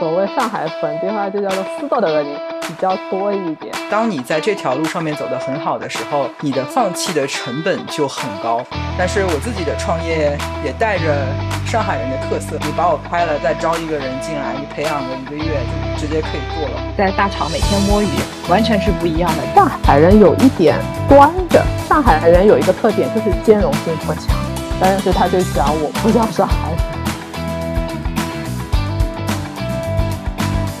所谓上海本地话就叫做私道的人比较多一点。当你在这条路上面走得很好的时候，你的放弃的成本就很高。但是我自己的创业也带着上海人的特色，你把我拍了，再招一个人进来，你培养个一个月就直接可以做了。在大厂每天摸鱼，完全是不一样的。上海人有一点端着，上海人有一个特点就是兼容性不强，但是他就讲我不叫上海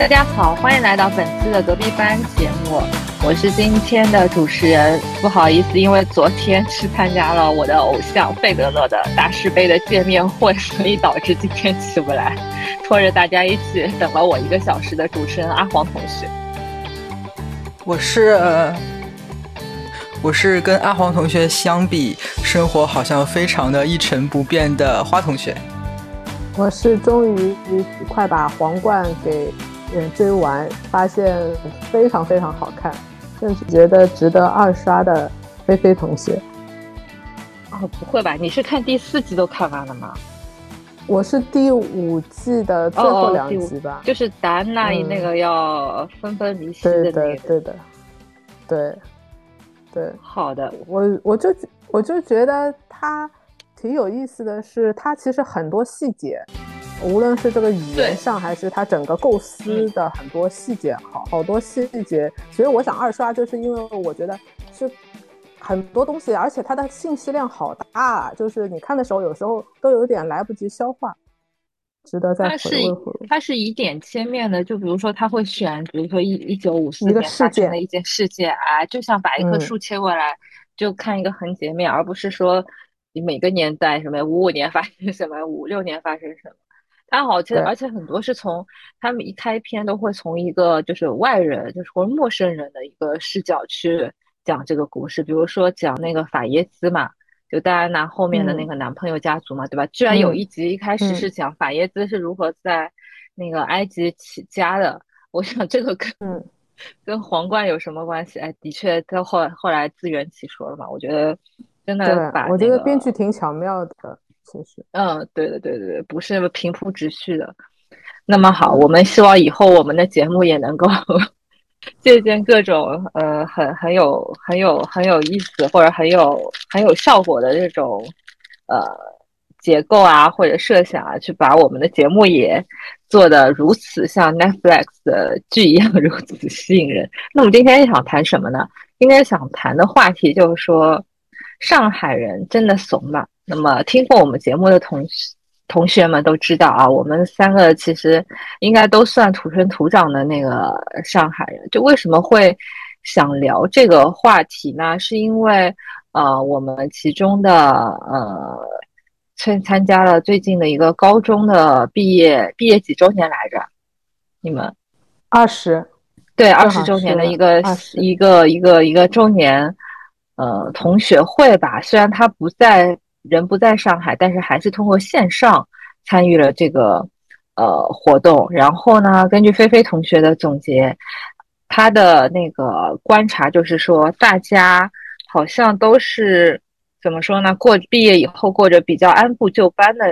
大家好，欢迎来到本期的隔壁班节目。我是今天的主持人，不好意思，因为昨天去参加了我的偶像费德勒的大师杯的见面会，所以导致今天起不来，拖着大家一起等了我一个小时的主持人阿黄同学。我是，我是跟阿黄同学相比，生活好像非常的一成不变的花同学。我是终于快把皇冠给。嗯，追完发现非常非常好看，甚至觉得值得二刷的菲菲同学。哦，不会吧？你是看第四季都看完了吗？我是第五季的最后两集吧，就是达安娜那个要分分离析的那个。对的，对的，对，对。好的，我我就我就觉得他挺有意思的是，他其实很多细节。无论是这个语言上，还是它整个构思的很多细节，好好多细节。所以我想二刷，就是因为我觉得是很多东西，而且它的信息量好大，就是你看的时候有时候都有点来不及消化，值得再回味回味。它是以点切面的，就比如说他会选，比如说一一九五四年发生的一件事件啊，就像把一棵树切过来就看一个横截面，而不是说你每个年代什么五五年发生什么，五六年发生什么。他好，其实而且很多是从他们一开篇都会从一个就是外人，就是或者陌生人的一个视角去讲这个故事。比如说讲那个法耶兹嘛，就戴安娜后面的那个男朋友家族嘛，对吧？居然有一集一开始是讲法耶兹是如何在那个埃及起家的。我想这个跟 跟皇冠有什么关系？哎，的确，他后后来自圆其说了嘛。我觉得真的，我觉得编剧挺巧妙的。嗯，对的，对对对，不是平铺直叙的。那么好，我们希望以后我们的节目也能够 借鉴各种呃很很有很有很有意思或者很有很有效果的这种呃结构啊或者设想啊，去把我们的节目也做的如此像 Netflix 的剧一样 如此吸引人。那我们今天想谈什么呢？今天想谈的话题就是说，上海人真的怂吗？那么，听过我们节目的同同学们都知道啊，我们三个其实应该都算土生土长的那个上海人。就为什么会想聊这个话题呢？是因为呃，我们其中的呃参参加了最近的一个高中的毕业毕业几周年来着？你们二十对二十周年的一个一个一个一个周年呃同学会吧？虽然他不在。人不在上海，但是还是通过线上参与了这个呃活动。然后呢，根据菲菲同学的总结，他的那个观察就是说，大家好像都是怎么说呢？过毕业以后过着比较按部就班的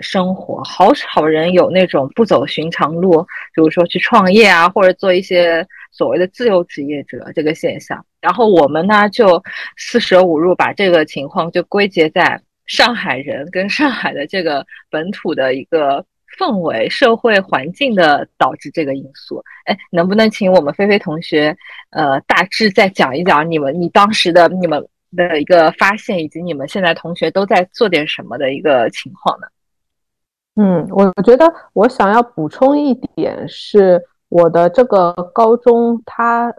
生活，好少人有那种不走寻常路，比如说去创业啊，或者做一些所谓的自由职业者这个现象。然后我们呢，就四舍五入把这个情况就归结在。上海人跟上海的这个本土的一个氛围、社会环境的导致这个因素，哎，能不能请我们菲菲同学，呃，大致再讲一讲你们你当时的你们的一个发现，以及你们现在同学都在做点什么的一个情况呢？嗯，我觉得我想要补充一点是，我的这个高中它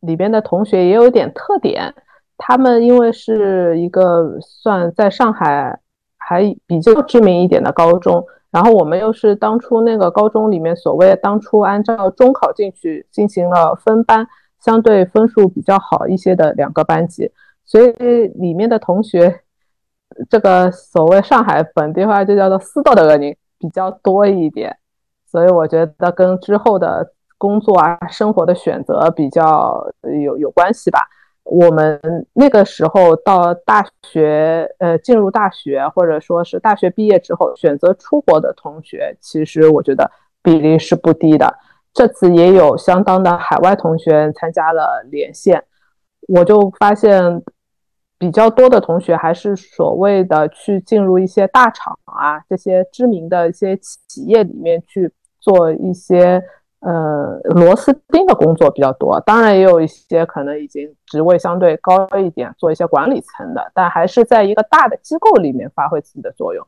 里边的同学也有点特点。他们因为是一个算在上海还比较知名一点的高中，然后我们又是当初那个高中里面所谓当初按照中考进去进行了分班，相对分数比较好一些的两个班级，所以里面的同学，这个所谓上海本地话就叫做私道的人比较多一点，所以我觉得跟之后的工作啊、生活的选择比较有有关系吧。我们那个时候到大学，呃，进入大学或者说是大学毕业之后选择出国的同学，其实我觉得比例是不低的。这次也有相当的海外同学参加了连线，我就发现比较多的同学还是所谓的去进入一些大厂啊，这些知名的一些企业里面去做一些呃螺丝钉的工作比较多。当然，也有一些可能已经职位相对高一点，做一些管理层的，但还是在一个大的机构里面发挥自己的作用。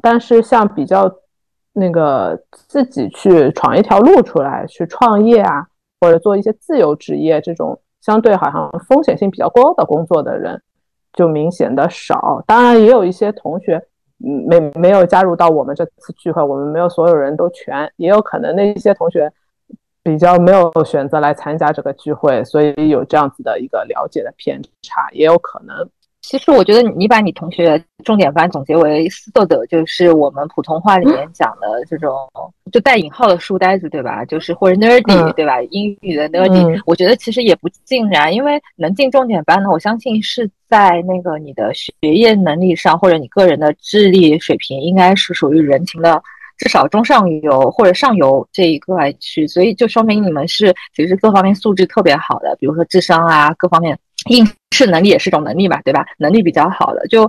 但是像比较。那个自己去闯一条路出来，去创业啊，或者做一些自由职业这种相对好像风险性比较高的工作的人，就明显的少。当然，也有一些同学，嗯没没有加入到我们这次聚会，我们没有所有人都全，也有可能那些同学比较没有选择来参加这个聚会，所以有这样子的一个了解的偏差，也有可能。其实我觉得你把你同学重点班总结为斯作者，就是我们普通话里面讲的这种就带引号的书呆子，对吧？就是或者 nerdy，对吧？英语的 nerdy，我觉得其实也不尽然，因为能进重点班呢，我相信是在那个你的学业能力上，或者你个人的智力水平，应该是属于人情的至少中上游或者上游这一个来去，所以就说明你们是其实各方面素质特别好的，比如说智商啊，各方面。应试能力也是种能力嘛，对吧？能力比较好的，就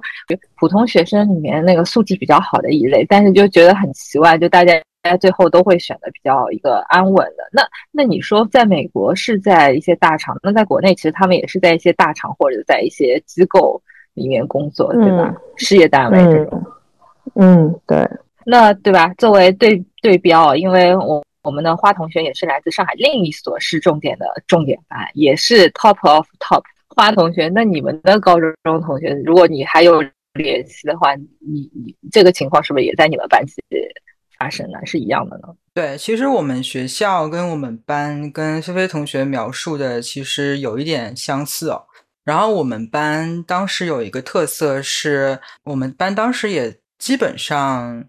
普通学生里面那个素质比较好的一类，但是就觉得很奇怪，就大家大家最后都会选的比较一个安稳的。那那你说，在美国是在一些大厂，那在国内其实他们也是在一些大厂或者在一些机构里面工作，对吧？事业单位这种。嗯，对。那对吧？作为对对标，因为我我们的花同学也是来自上海另一所市重点的重点班，也是 top of top。花同学，那你们的高中同学，如果你还有联系的话，你你这个情况是不是也在你们班级发生呢？是一样的呢？对，其实我们学校跟我们班跟菲菲同学描述的其实有一点相似哦。然后我们班当时有一个特色是，我们班当时也基本上。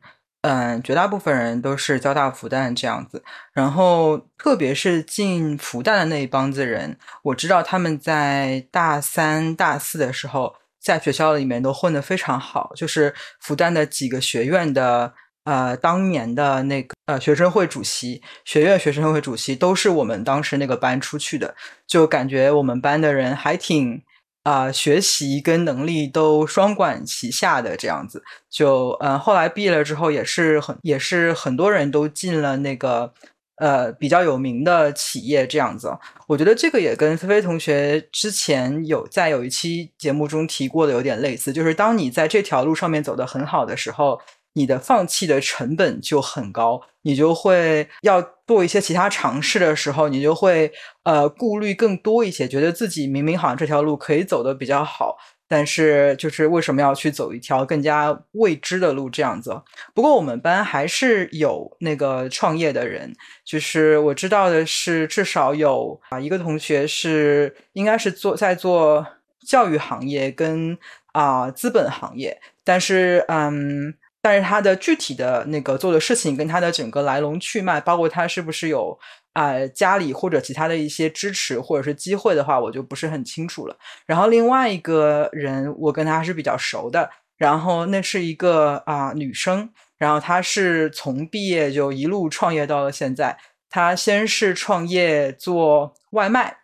嗯，绝大部分人都是交大复旦这样子，然后特别是进复旦的那一帮子人，我知道他们在大三、大四的时候，在学校里面都混得非常好，就是复旦的几个学院的呃当年的那个呃学生会主席、学院学生会主席都是我们当时那个班出去的，就感觉我们班的人还挺。啊，学习跟能力都双管齐下的这样子，就嗯，后来毕业了之后，也是很也是很多人都进了那个呃比较有名的企业这样子。我觉得这个也跟菲菲同学之前有在有一期节目中提过的有点类似，就是当你在这条路上面走得很好的时候。你的放弃的成本就很高，你就会要做一些其他尝试的时候，你就会呃顾虑更多一些，觉得自己明明好像这条路可以走的比较好，但是就是为什么要去走一条更加未知的路这样子？不过我们班还是有那个创业的人，就是我知道的是至少有啊一个同学是应该是做在做教育行业跟啊资本行业，但是嗯。但是他的具体的那个做的事情跟他的整个来龙去脉，包括他是不是有啊家里或者其他的一些支持或者是机会的话，我就不是很清楚了。然后另外一个人，我跟他是比较熟的，然后那是一个啊女生，然后她是从毕业就一路创业到了现在。她先是创业做外卖，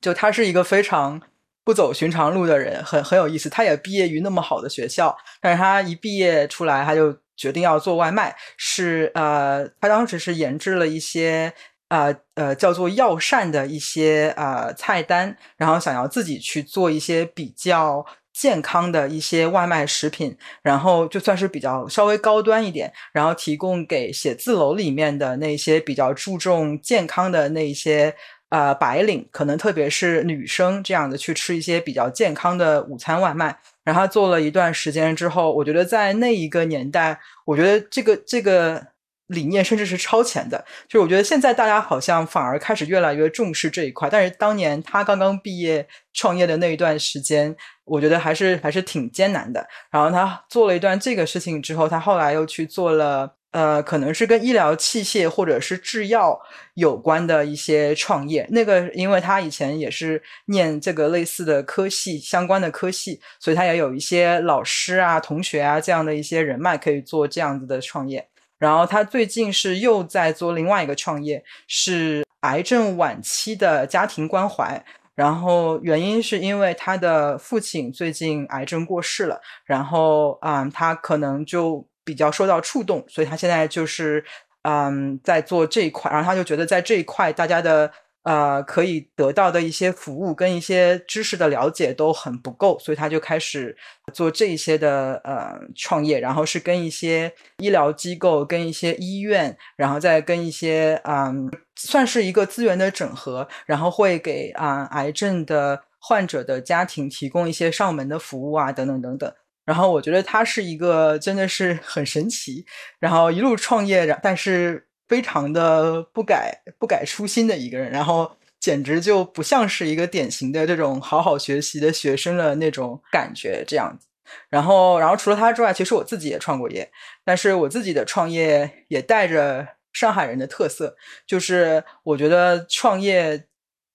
就她是一个非常。不走寻常路的人很很有意思，他也毕业于那么好的学校，但是他一毕业出来，他就决定要做外卖。是呃，他当时是研制了一些呃呃叫做药膳的一些呃菜单，然后想要自己去做一些比较健康的一些外卖食品，然后就算是比较稍微高端一点，然后提供给写字楼里面的那些比较注重健康的那些。呃，白领可能特别是女生这样的去吃一些比较健康的午餐外卖，然后做了一段时间之后，我觉得在那一个年代，我觉得这个这个理念甚至是超前的。就我觉得现在大家好像反而开始越来越重视这一块，但是当年他刚刚毕业创业的那一段时间，我觉得还是还是挺艰难的。然后他做了一段这个事情之后，他后来又去做了。呃，可能是跟医疗器械或者是制药有关的一些创业。那个，因为他以前也是念这个类似的科系相关的科系，所以他也有一些老师啊、同学啊这样的一些人脉可以做这样子的创业。然后他最近是又在做另外一个创业，是癌症晚期的家庭关怀。然后原因是因为他的父亲最近癌症过世了，然后嗯，他可能就比较受到触动，所以他现在就是嗯在做这一块，然后他就觉得在这一块大家的。呃，可以得到的一些服务跟一些知识的了解都很不够，所以他就开始做这一些的呃创业，然后是跟一些医疗机构、跟一些医院，然后再跟一些嗯，算是一个资源的整合，然后会给啊癌症的患者的家庭提供一些上门的服务啊，等等等等。然后我觉得他是一个真的是 很神奇，然后一路创业，但是。非常的不改不改初心的一个人，然后简直就不像是一个典型的这种好好学习的学生的那种感觉这样子。然后，然后除了他之外，其实我自己也创过业，但是我自己的创业也带着上海人的特色，就是我觉得创业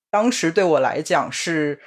当时对我来讲是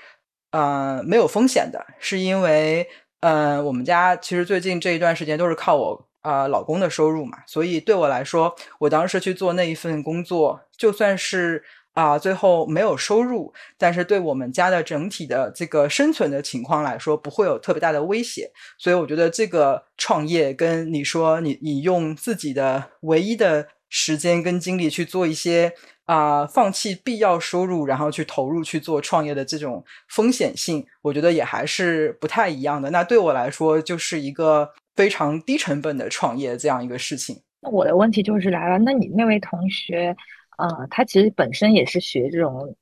呃没有风险的，是因为呃我们家其实最近这一段时间都是靠我。啊，老公的收入嘛，所以对我来说，我当时去做那一份工作，就算是啊，最后没有收入，但是对我们家的整体的这个生存的情况来说，不会有特别大的威胁。所以我觉得这个创业跟你说，你你用自己的唯一的时间跟精力去做一些啊，放弃必要收入，然后去投入去做创业的这种风险性，我觉得也还是不太一样的。那对我来说，就是一个。非常低成本的创业这样一个事情。那我的问题就是来了，那你那位同学，呃，他其实本身也是学这种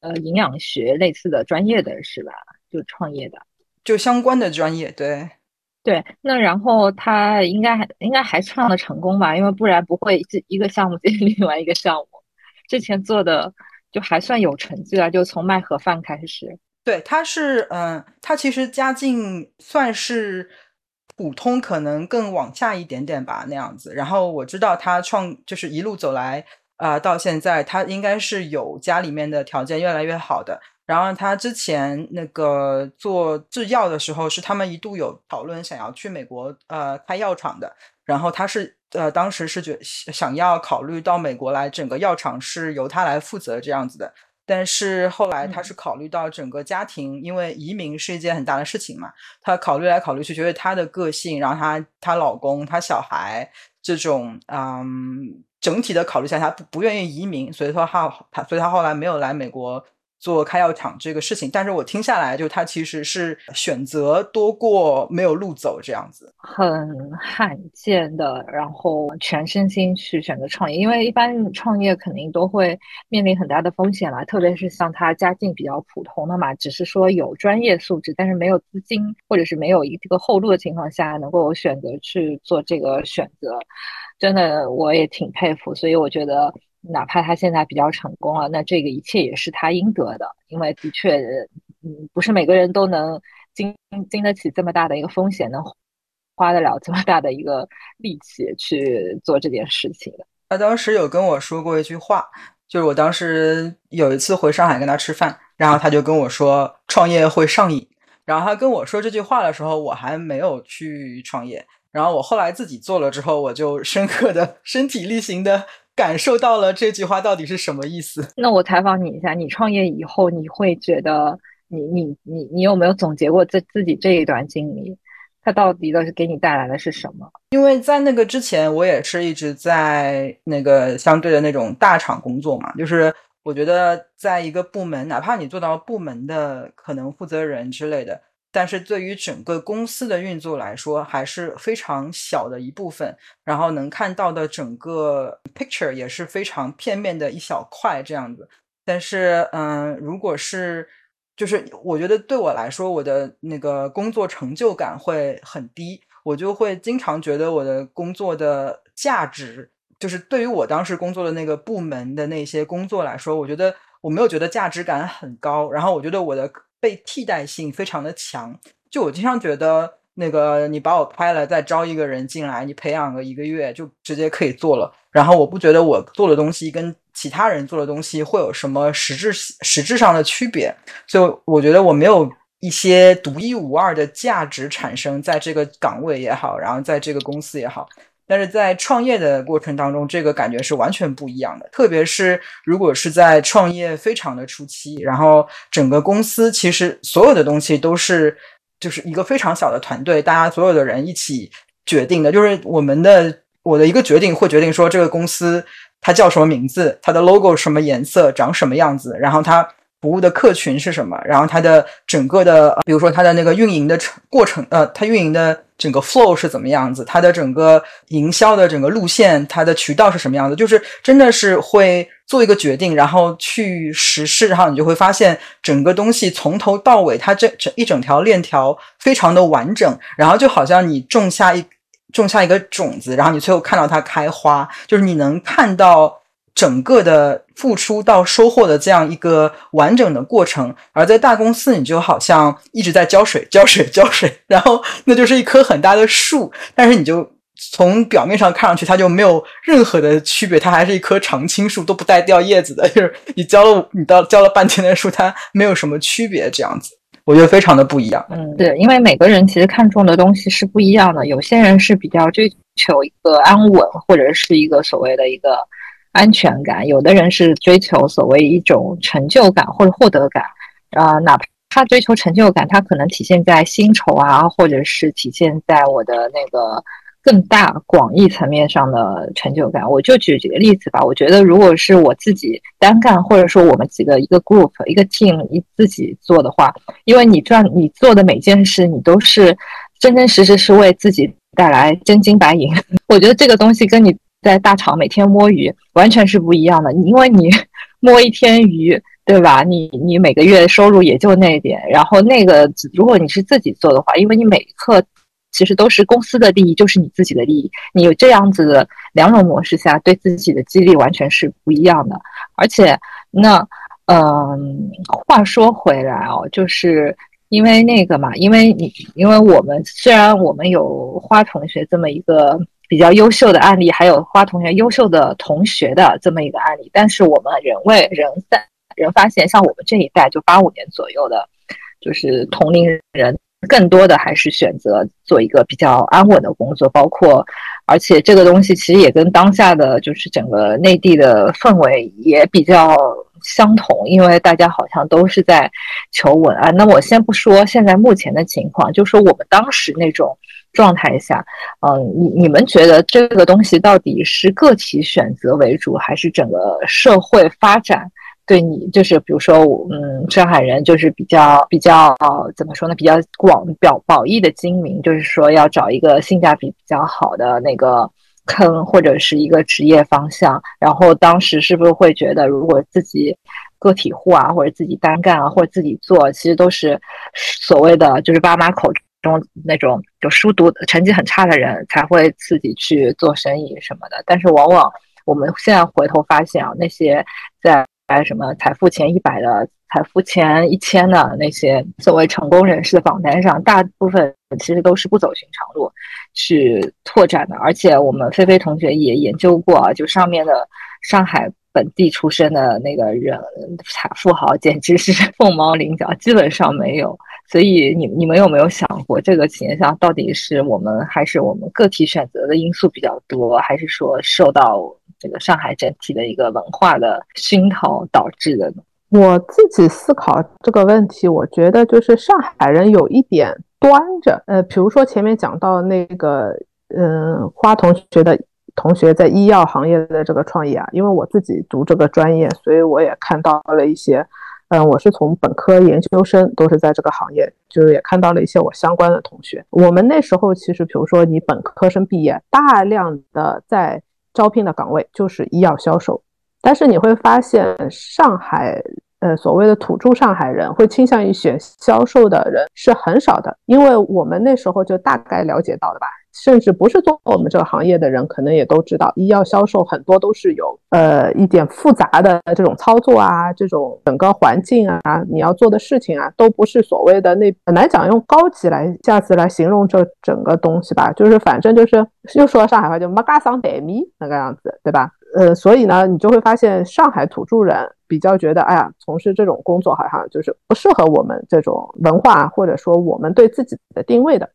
呃呃营养学类似的专业的是吧？就创业的，就相关的专业，对对。那然后他应该还应该还创的成功吧？因为不然不会这一个项目接另外一个项目。之前做的就还算有成绩了，就从卖盒饭开始。对，他是嗯，他其实家境算是。普通可能更往下一点点吧，那样子。然后我知道他创就是一路走来啊，到现在他应该是有家里面的条件越来越好的。然后他之前那个做制药的时候，是他们一度有讨论想要去美国呃开药厂的。然后他是呃当时是觉想要考虑到美国来，整个药厂是由他来负责这样子的。但是后来，他是考虑到整个家庭，因为移民是一件很大的事情嘛。他考虑来考虑去，觉得他的个性，然后他她老公、他小孩这种，嗯，整体的考虑下，他不不愿意移民，所以说他他，所以他后来没有来美国。做开药厂这个事情，但是我听下来，就他其实是选择多过没有路走这样子，很罕见的，然后全身心去选择创业，因为一般创业肯定都会面临很大的风险啦，特别是像他家境比较普通的嘛，只是说有专业素质，但是没有资金或者是没有一个后路的情况下，能够选择去做这个选择，真的我也挺佩服，所以我觉得。哪怕他现在比较成功了，那这个一切也是他应得的，因为的确，嗯，不是每个人都能经经得起这么大的一个风险，能花得了这么大的一个力气去做这件事情。他当时有跟我说过一句话，就是我当时有一次回上海跟他吃饭，然后他就跟我说创业会上瘾。然后他跟我说这句话的时候，我还没有去创业。然后我后来自己做了之后，我就深刻的身体力行的。感受到了这句话到底是什么意思？那我采访你一下，你创业以后，你会觉得你你你你有没有总结过自自己这一段经历？它到底的是给你带来的是什么？因为在那个之前，我也是一直在那个相对的那种大厂工作嘛，就是我觉得在一个部门，哪怕你做到部门的可能负责人之类的。但是对于整个公司的运作来说，还是非常小的一部分，然后能看到的整个 picture 也是非常片面的一小块这样子。但是，嗯，如果是，就是我觉得对我来说，我的那个工作成就感会很低，我就会经常觉得我的工作的价值，就是对于我当时工作的那个部门的那些工作来说，我觉得我没有觉得价值感很高，然后我觉得我的。被替代性非常的强，就我经常觉得，那个你把我拍了，再招一个人进来，你培养个一个月就直接可以做了。然后我不觉得我做的东西跟其他人做的东西会有什么实质实质上的区别，所以我觉得我没有一些独一无二的价值产生在这个岗位也好，然后在这个公司也好。但是在创业的过程当中，这个感觉是完全不一样的。特别是如果是在创业非常的初期，然后整个公司其实所有的东西都是就是一个非常小的团队，大家所有的人一起决定的。就是我们的我的一个决定会决定说这个公司它叫什么名字，它的 logo 什么颜色，长什么样子，然后它。服务的客群是什么？然后它的整个的，比如说它的那个运营的过程，呃，它运营的整个 flow 是怎么样子？它的整个营销的整个路线，它的渠道是什么样子？就是真的是会做一个决定，然后去实施，然后你就会发现整个东西从头到尾，它这整一整条链条非常的完整，然后就好像你种下一种下一个种子，然后你最后看到它开花，就是你能看到。整个的付出到收获的这样一个完整的过程，而在大公司，你就好像一直在浇水、浇水、浇水，然后那就是一棵很大的树，但是你就从表面上看上去，它就没有任何的区别，它还是一棵常青树，都不带掉叶子的，就是你浇了你到浇了半天的树，它没有什么区别，这样子，我觉得非常的不一样。嗯，对，因为每个人其实看重的东西是不一样的，有些人是比较追求一个安稳，或者是一个所谓的一个。安全感，有的人是追求所谓一种成就感或者获得感，啊，哪怕他追求成就感，他可能体现在薪酬啊，或者是体现在我的那个更大广义层面上的成就感。我就举几个例子吧。我觉得，如果是我自己单干，或者说我们几个一个 group 一个 team 一自己做的话，因为你赚你做的每件事，你都是真真实实是为自己带来真金白银。我觉得这个东西跟你。在大厂每天摸鱼完全是不一样的，因为你 摸一天鱼，对吧？你你每个月收入也就那点，然后那个如果你是自己做的话，因为你每一刻其实都是公司的利益，就是你自己的利益。你有这样子的两种模式下，对自己的激励完全是不一样的。而且，那嗯，话说回来哦，就是因为那个嘛，因为你因为我们虽然我们有花同学这么一个。比较优秀的案例，还有花同学优秀的同学的这么一个案例，但是我们人为人在人发现，像我们这一代就八五年左右的，就是同龄人，更多的还是选择做一个比较安稳的工作，包括，而且这个东西其实也跟当下的就是整个内地的氛围也比较相同，因为大家好像都是在求稳啊。那我先不说现在目前的情况，就说我们当时那种。状态下，嗯，你你们觉得这个东西到底是个体选择为主，还是整个社会发展对你，就是比如说，嗯，上海人就是比较比较怎么说呢？比较广表褒义的精明，就是说要找一个性价比比较好的那个坑，或者是一个职业方向。然后当时是不是会觉得，如果自己个体户啊，或者自己单干啊，或者自己做，其实都是所谓的就是爸妈口。中那种就书读成绩很差的人才会自己去做生意什么的，但是往往我们现在回头发现啊，那些在什么财富前一百的、财富前一千的那些所谓成功人士的榜单上，大部分其实都是不走寻常路去拓展的。而且我们菲菲同学也研究过啊，就上面的上海本地出身的那个人财富豪，简直是凤毛麟角，基本上没有。所以你你们有没有想过，这个现象到底是我们还是我们个体选择的因素比较多，还是说受到这个上海整体的一个文化的熏陶导致的呢？我自己思考这个问题，我觉得就是上海人有一点端着。呃，比如说前面讲到那个，嗯，花同学的同学在医药行业的这个创业啊，因为我自己读这个专业，所以我也看到了一些。嗯，我是从本科、研究生都是在这个行业，就是也看到了一些我相关的同学。我们那时候其实，比如说你本科生毕业，大量的在招聘的岗位就是医药销售，但是你会发现上海。呃，所谓的土著上海人会倾向于选销售的人是很少的，因为我们那时候就大概了解到的吧，甚至不是做我们这个行业的人，可能也都知道，医药销售很多都是有呃一点复杂的这种操作啊，这种整个环境啊，你要做的事情啊，都不是所谓的那很难讲用高级来下次来形容这整个东西吧，就是反正就是又说上海话就没嘎桑得米那个样子，对吧？呃，所以呢，你就会发现上海土著人。比较觉得，哎呀，从事这种工作好像就是不适合我们这种文化，或者说我们对自己的定位的。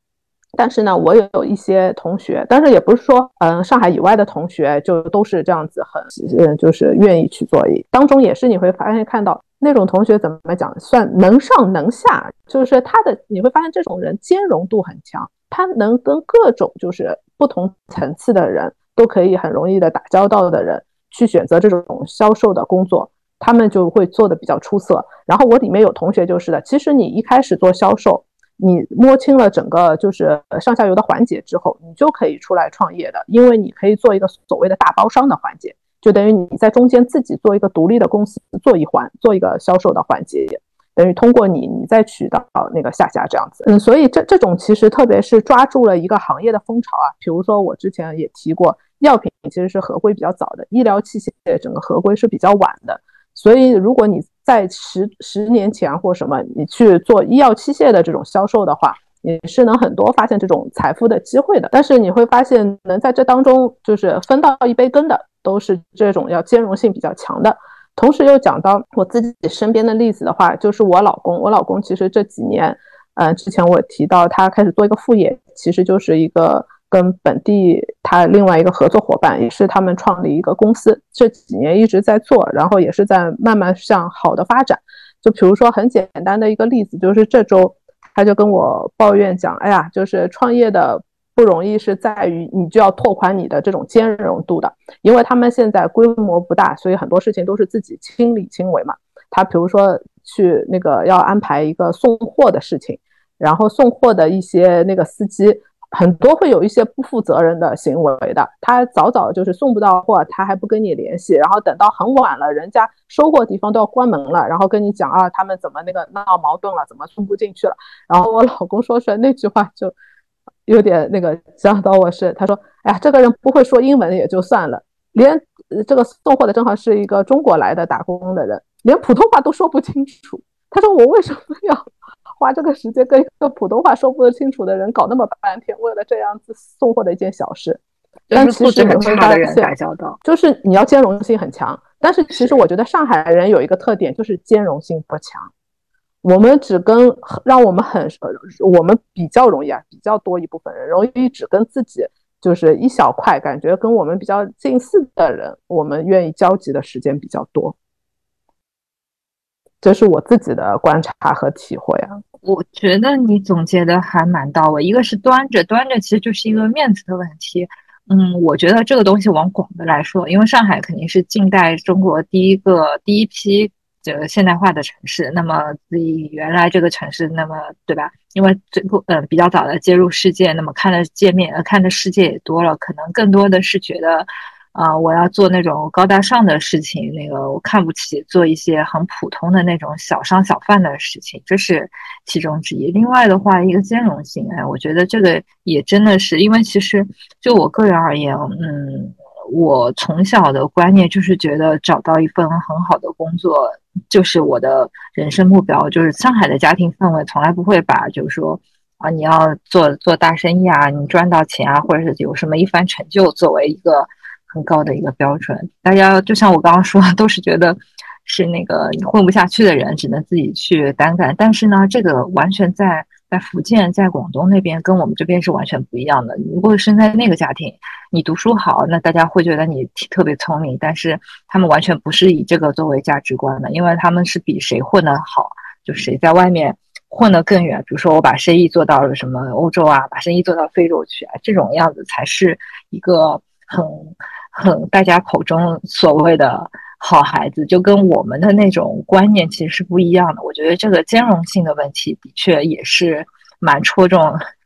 但是呢，我有一些同学，但是也不是说，嗯，上海以外的同学就都是这样子，很，嗯，就是愿意去做。当中也是你会发现看到那种同学怎么讲，算能上能下，就是他的你会发现这种人兼容度很强，他能跟各种就是不同层次的人都可以很容易的打交道的人去选择这种销售的工作，他们就会做的比较出色。然后我里面有同学就是的，其实你一开始做销售。你摸清了整个就是上下游的环节之后，你就可以出来创业的，因为你可以做一个所谓的大包商的环节，就等于你在中间自己做一个独立的公司，做一环，做一个销售的环节，等于通过你，你再渠道那个下家这样子。嗯，所以这这种其实特别是抓住了一个行业的风潮啊，比如说我之前也提过，药品其实是合规比较早的，医疗器械整个合规是比较晚的。所以，如果你在十十年前或什么，你去做医药器械的这种销售的话，你是能很多发现这种财富的机会的。但是你会发现，能在这当中就是分到一杯羹的，都是这种要兼容性比较强的。同时又讲到我自己身边的例子的话，就是我老公，我老公其实这几年，嗯，之前我提到他开始做一个副业，其实就是一个。跟本地他另外一个合作伙伴，也是他们创立一个公司，这几年一直在做，然后也是在慢慢向好的发展。就比如说很简单的一个例子，就是这周他就跟我抱怨讲，哎呀，就是创业的不容易是在于你就要拓宽你的这种兼容度的，因为他们现在规模不大，所以很多事情都是自己亲力亲为嘛。他比如说去那个要安排一个送货的事情，然后送货的一些那个司机。很多会有一些不负责任的行为的，他早早就是送不到货，他还不跟你联系，然后等到很晚了，人家收货地方都要关门了，然后跟你讲啊，他们怎么那个闹矛盾了，怎么送不进去了？然后我老公说出来那句话就有点那个想到我是，他说，哎呀，这个人不会说英文也就算了，连这个送货的正好是一个中国来的打工的人，连普通话都说不清楚。他说我为什么要？花这个时间跟一个普通话说不清楚的人搞那么半天，为了这样子送货的一件小事，但其实很差的人打交道，就是你要兼容性很强。但是其实我觉得上海人有一个特点，就是兼容性不强。我们只跟让我们很我们比较容易啊，比较多一部分人容易只跟自己就是一小块感觉跟我们比较近似的人，我们愿意交集的时间比较多。这是我自己的观察和体会啊。我觉得你总结的还蛮到位。一个是端着，端着其实就是一个面子的问题。嗯，我觉得这个东西往广的来说，因为上海肯定是近代中国第一个第一批这个现代化的城市。那么比原来这个城市，那么对吧？因为最后呃比较早的接入世界，那么看的界面呃看的世界也多了，可能更多的是觉得。啊，我要做那种高大上的事情，那个我看不起做一些很普通的那种小商小贩的事情，这是其中之一。另外的话，一个兼容性，哎，我觉得这个也真的是，因为其实就我个人而言，嗯，我从小的观念就是觉得找到一份很好的工作就是我的人生目标。就是上海的家庭氛围从来不会把，就是说啊，你要做做大生意啊，你赚到钱啊，或者是有什么一番成就作为一个。很高的一个标准，大家就像我刚刚说，都是觉得是那个混不下去的人，只能自己去单干。但是呢，这个完全在在福建、在广东那边，跟我们这边是完全不一样的。如果生在那个家庭，你读书好，那大家会觉得你特别聪明，但是他们完全不是以这个作为价值观的，因为他们是比谁混得好，就谁在外面混得更远。比如说，我把生意做到了什么欧洲啊，把生意做到非洲去啊，这种样子才是一个很。很大家口中所谓的好孩子，就跟我们的那种观念其实是不一样的。我觉得这个兼容性的问题，的确也是蛮戳中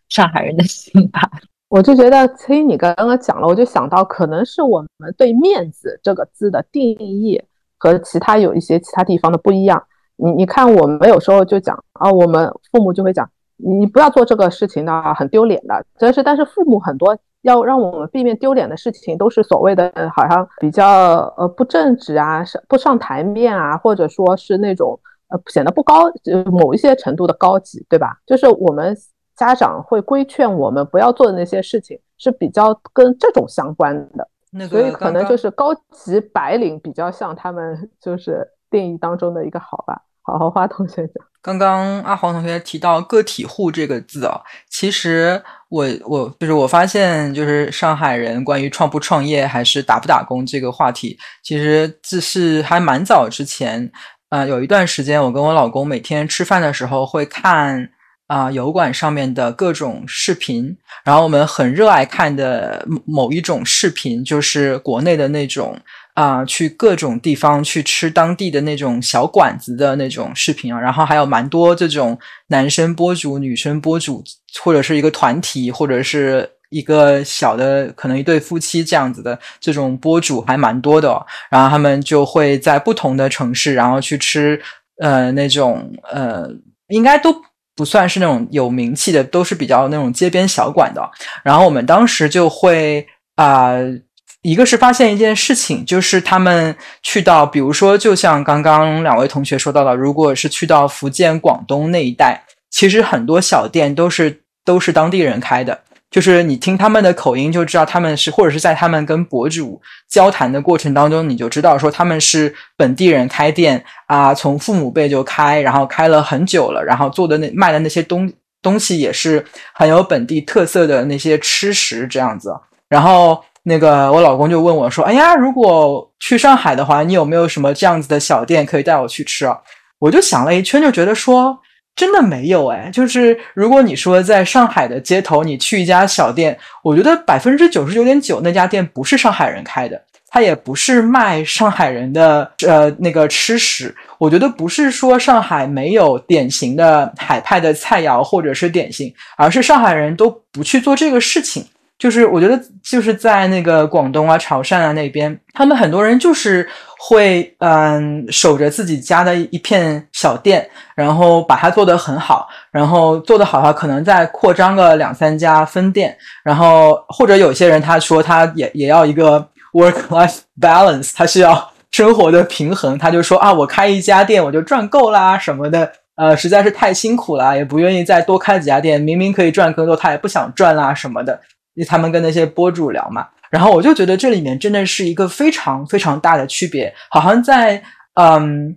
上海人的心吧。我就觉得，听你刚刚讲了，我就想到，可能是我们对“面子”这个字的定义和其他有一些其他地方的不一样。你你看，我们有时候就讲啊，我们父母就会讲，你不要做这个事情的，很丢脸的。但是，但是父母很多。要让我们避免丢脸的事情，都是所谓的好像比较呃不正直啊，上不上台面啊，或者说是那种呃显得不高，就某一些程度的高级，对吧？就是我们家长会规劝我们不要做的那些事情，是比较跟这种相关的，所以可能就是高级白领比较像他们就是定义当中的一个好吧。好好花同学讲。刚刚阿黄同学提到“个体户”这个字啊，其实我我就是我发现，就是上海人关于创不创业还是打不打工这个话题，其实这是还蛮早之前，呃，有一段时间，我跟我老公每天吃饭的时候会看啊油管上面的各种视频，然后我们很热爱看的某一种视频，就是国内的那种。啊，去各种地方去吃当地的那种小馆子的那种视频啊，然后还有蛮多这种男生博主、女生博主，或者是一个团体，或者是一个小的可能一对夫妻这样子的这种播主还蛮多的。然后他们就会在不同的城市，然后去吃呃那种呃应该都不算是那种有名气的，都是比较那种街边小馆的。然后我们当时就会啊。一个是发现一件事情，就是他们去到，比如说，就像刚刚两位同学说到的，如果是去到福建、广东那一带，其实很多小店都是都是当地人开的，就是你听他们的口音就知道他们是，或者是在他们跟博主交谈的过程当中，你就知道说他们是本地人开店啊，从父母辈就开，然后开了很久了，然后做的那卖的那些东东西也是很有本地特色的那些吃食这样子，然后。那个我老公就问我说：“哎呀，如果去上海的话，你有没有什么这样子的小店可以带我去吃啊？”我就想了一圈，就觉得说真的没有哎。就是如果你说在上海的街头，你去一家小店，我觉得百分之九十九点九那家店不是上海人开的，他也不是卖上海人的呃那个吃食。我觉得不是说上海没有典型的海派的菜肴或者是点心，而是上海人都不去做这个事情。就是我觉得就是在那个广东啊、潮汕啊那边，他们很多人就是会嗯守着自己家的一片小店，然后把它做得很好，然后做得好的话，可能再扩张个两三家分店，然后或者有些人他说他也也要一个 work life balance，他需要生活的平衡，他就说啊，我开一家店我就赚够啦什么的，呃，实在是太辛苦了，也不愿意再多开几家店，明明可以赚更多，他也不想赚啦什么的。他们跟那些博主聊嘛，然后我就觉得这里面真的是一个非常非常大的区别。好像在嗯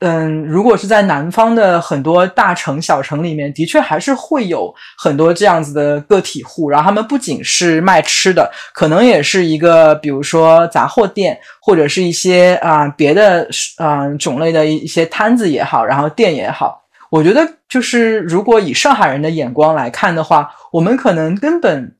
嗯，如果是在南方的很多大城小城里面，的确还是会有很多这样子的个体户。然后他们不仅是卖吃的，可能也是一个比如说杂货店，或者是一些啊别的啊种类的一些摊子也好，然后店也好。我觉得就是如果以上海人的眼光来看的话，我们可能根本。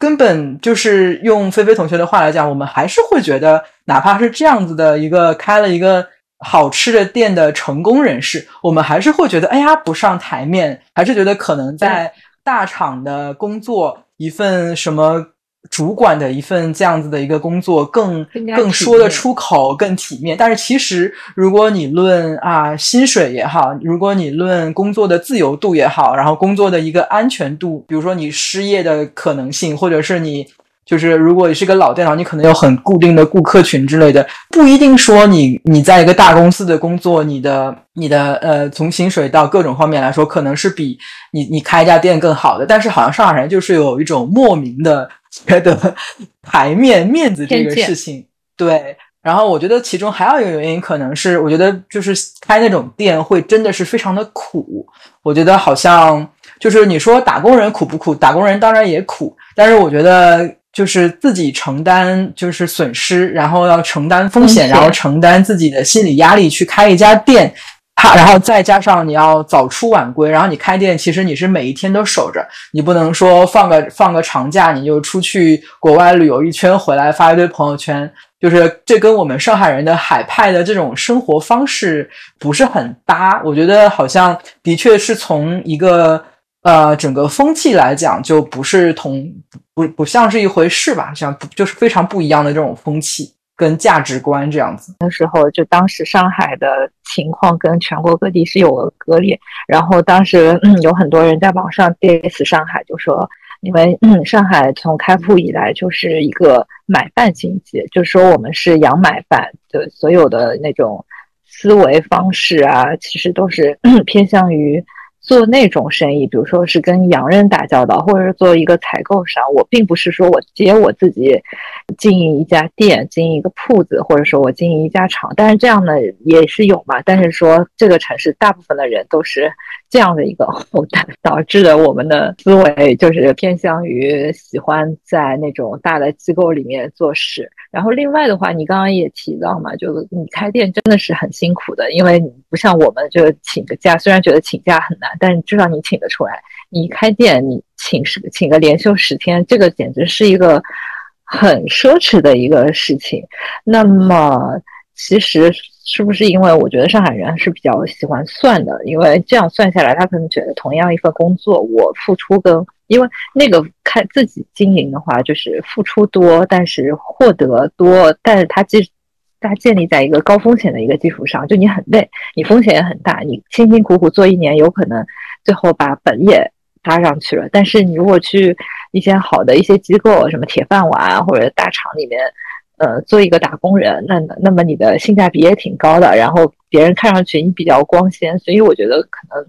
根本就是用菲菲同学的话来讲，我们还是会觉得，哪怕是这样子的一个开了一个好吃的店的成功人士，我们还是会觉得，哎呀，不上台面，还是觉得可能在大厂的工作一份什么。主管的一份这样子的一个工作更更说得出口，更体面。但是其实，如果你论啊薪水也好，如果你论工作的自由度也好，然后工作的一个安全度，比如说你失业的可能性，或者是你就是如果你是个老电脑，你可能有很固定的顾客群之类的，不一定说你你在一个大公司的工作，你的你的呃从薪水到各种方面来说，可能是比你你开一家店更好的。但是好像上海人就是有一种莫名的。觉得台面面子这个事情，对。然后我觉得其中还有一个原因，可能是我觉得就是开那种店会真的是非常的苦。我觉得好像就是你说打工人苦不苦？打工人当然也苦，但是我觉得就是自己承担就是损失，然后要承担风险，然后承担自己的心理压力去开一家店。然后再加上你要早出晚归，然后你开店，其实你是每一天都守着，你不能说放个放个长假你就出去国外旅游一圈回来发一堆朋友圈，就是这跟我们上海人的海派的这种生活方式不是很搭。我觉得好像的确是从一个呃整个风气来讲，就不是同不不像是一回事吧，像就是非常不一样的这种风气。跟价值观这样子，那时候就当时上海的情况跟全国各地是有割裂，然后当时嗯有很多人在网上 diss 上海，就说因为嗯上海从开埠以来就是一个买饭经济，就说我们是养买饭的，所有的那种思维方式啊，其实都是偏向于。做那种生意，比如说是跟洋人打交道，或者是做一个采购商，我并不是说我接我自己经营一家店、经营一个铺子，或者说我经营一家厂。但是这样呢也是有嘛。但是说这个城市大部分的人都是这样的一个 后代，导致了我们的思维就是偏向于喜欢在那种大的机构里面做事。然后另外的话，你刚刚也提到嘛，就是你开店真的是很辛苦的，因为你不像我们就请个假，虽然觉得请假很难，但至少你请得出来。你开店，你请十请个连休十天，这个简直是一个很奢侈的一个事情。那么其实是不是因为我觉得上海人是比较喜欢算的，因为这样算下来，他可能觉得同样一份工作，我付出跟。因为那个开自己经营的话，就是付出多，但是获得多，但是它基它建立在一个高风险的一个基础上，就你很累，你风险也很大，你辛辛苦苦做一年，有可能最后把本也搭上去了。但是你如果去一些好的一些机构，什么铁饭碗或者大厂里面，呃，做一个打工人，那那么你的性价比也挺高的，然后别人看上去你比较光鲜，所以我觉得可能。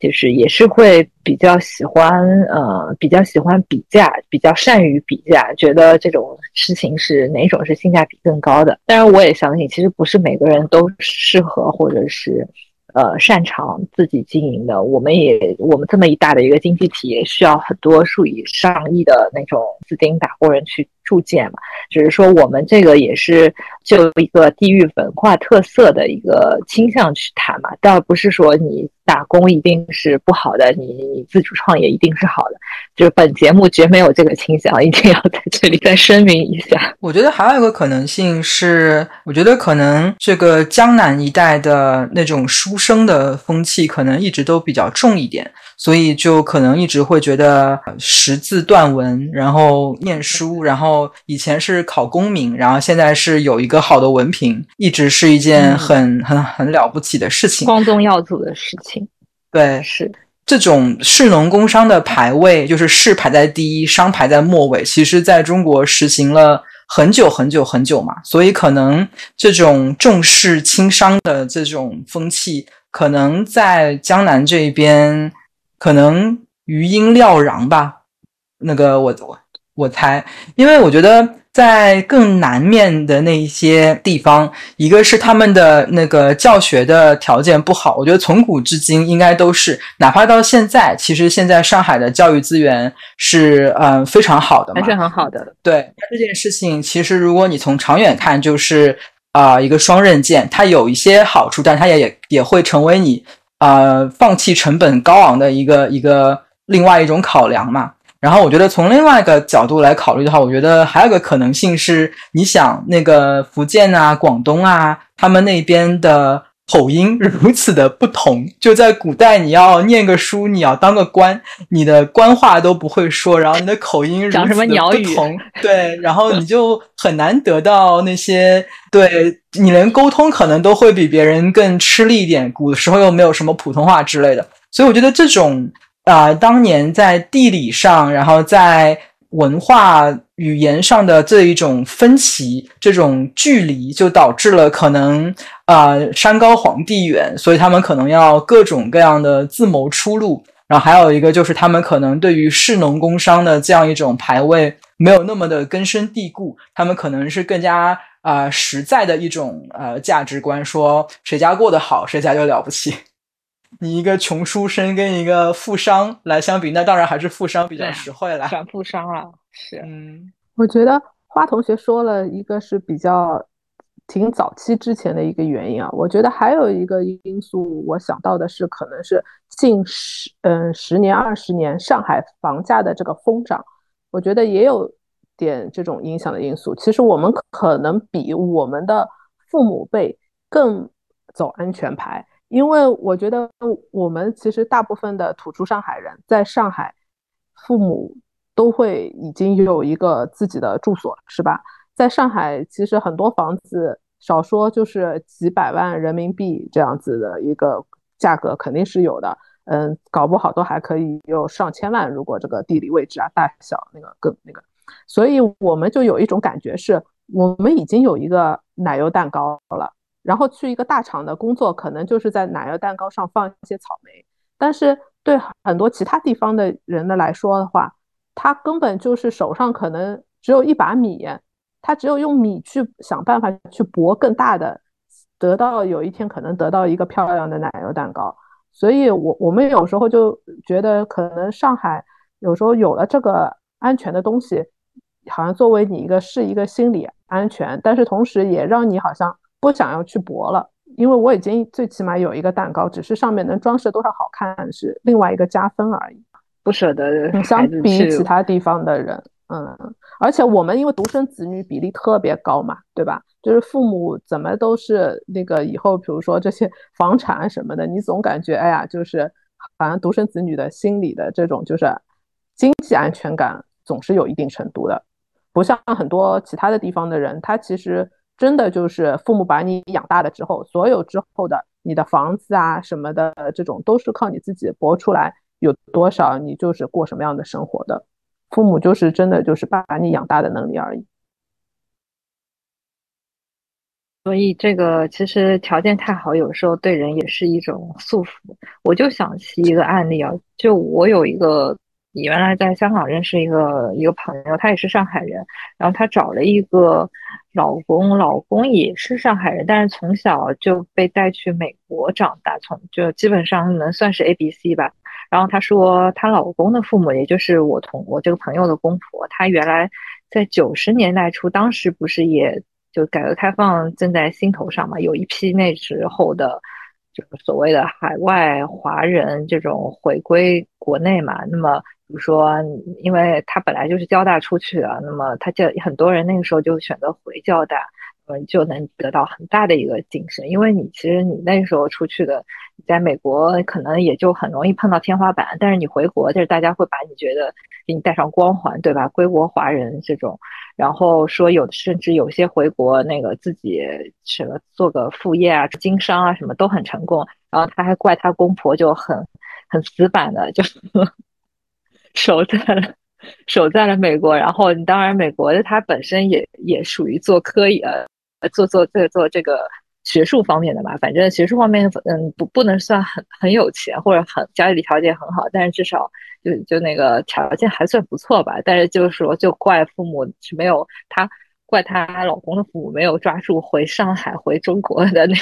就是也是会比较喜欢，呃，比较喜欢比价，比较善于比价，觉得这种事情是哪种是性价比更高的。当然，我也相信，其实不是每个人都适合或者是，呃，擅长自己经营的。我们也，我们这么一大的一个经济体，也需要很多数以上亿的那种资金打工人去铸建嘛。只是说，我们这个也是就一个地域文化特色的一个倾向去谈嘛，倒不是说你。打工一定是不好的，你你自主创业一定是好的，就是本节目绝没有这个倾向，一定要在这里再声明一下。我觉得还有一个可能性是，我觉得可能这个江南一带的那种书生的风气可能一直都比较重一点。所以就可能一直会觉得识字断文，然后念书，然后以前是考功名，然后现在是有一个好的文凭，一直是一件很很很了不起的事情，光宗耀祖的事情。对，是这种士农工商的排位，就是士排在第一，商排在末尾，其实在中国实行了很久很久很久嘛，所以可能这种重视轻商的这种风气，可能在江南这边。可能余音缭绕吧，那个我我我猜，因为我觉得在更南面的那一些地方，一个是他们的那个教学的条件不好，我觉得从古至今应该都是，哪怕到现在，其实现在上海的教育资源是嗯非常好的，还是很好的。对，这件事情其实如果你从长远看，就是啊一个双刃剑，它有一些好处，但它也也也会成为你。呃，放弃成本高昂的一个一个另外一种考量嘛。然后我觉得从另外一个角度来考虑的话，我觉得还有个可能性是，你想那个福建啊、广东啊，他们那边的。口音如此的不同，就在古代，你要念个书，你要当个官，你的官话都不会说，然后你的口音如此的不同，对，然后你就很难得到那些，对你连沟通可能都会比别人更吃力一点。古时候又没有什么普通话之类的，所以我觉得这种啊，当年在地理上，然后在。文化语言上的这一种分歧，这种距离，就导致了可能啊山高皇帝远，所以他们可能要各种各样的自谋出路。然后还有一个就是他们可能对于士农工商的这样一种排位没有那么的根深蒂固，他们可能是更加啊实在的一种呃价值观，说谁家过得好，谁家就了不起。你一个穷书生跟一个富商来相比，那当然还是富商比较实惠了。选富商了，是。嗯，我觉得花同学说了一个是比较挺早期之前的一个原因啊。我觉得还有一个因素，我想到的是，可能是近十嗯十年二十年上海房价的这个疯涨，我觉得也有点这种影响的因素。其实我们可能比我们的父母辈更走安全牌。因为我觉得我们其实大部分的土著上海人在上海，父母都会已经有一个自己的住所，是吧？在上海，其实很多房子少说就是几百万人民币这样子的一个价格肯定是有的，嗯，搞不好都还可以有上千万。如果这个地理位置啊、大小那个更那个，所以我们就有一种感觉是，我们已经有一个奶油蛋糕了。然后去一个大厂的工作，可能就是在奶油蛋糕上放一些草莓。但是对很多其他地方的人的来说的话，他根本就是手上可能只有一把米，他只有用米去想办法去搏更大的，得到有一天可能得到一个漂亮的奶油蛋糕。所以，我我们有时候就觉得，可能上海有时候有了这个安全的东西，好像作为你一个是一个心理安全，但是同时也让你好像不想要去搏了，因为我已经最起码有一个蛋糕，只是上面能装饰多少好看是另外一个加分而已，不舍得。相比其他地方的人，嗯，而且我们因为独生子女比例特别高嘛，对吧？就是父母怎么都是那个以后，比如说这些房产什么的，你总感觉哎呀，就是好像独生子女的心理的这种就是经济安全感总是有一定程度的，不像很多其他的地方的人，他其实真的就是父母把你养大了之后，所有之后的你的房子啊什么的这种都是靠你自己搏出来，有多少你就是过什么样的生活的，父母就是真的就是把你养大的能力而已。所以这个其实条件太好，有时候对人也是一种束缚。我就想起一个案例啊，就我有一个原来在香港认识一个一个朋友，他也是上海人，然后他找了一个老公，老公也是上海人，但是从小就被带去美国长大，从就基本上能算是 A B C 吧。然后她说，她老公的父母，也就是我同我这个朋友的公婆，她原来在九十年代初，当时不是也。就改革开放正在心头上嘛，有一批那时候的，所谓的海外华人这种回归国内嘛。那么，比如说，因为他本来就是交大出去的，那么他就很多人那个时候就选择回交大，嗯，就能得到很大的一个晋升。因为你其实你那时候出去的，在美国可能也就很容易碰到天花板，但是你回国，就是大家会把你觉得给你带上光环，对吧？归国华人这种。然后说有，甚至有些回国那个自己什么做个副业啊，经商啊，什么都很成功。然后他还怪他公婆就很很死板的，就 守在了守在了美国。然后你当然美国的他本身也也属于做科研，做做做做这个。学术方面的吧，反正学术方面，嗯，不不能算很很有钱或者很家里条件很好，但是至少就就那个条件还算不错吧。但是就是说，就怪父母是没有她，怪她老公的父母没有抓住回上海、回中国的那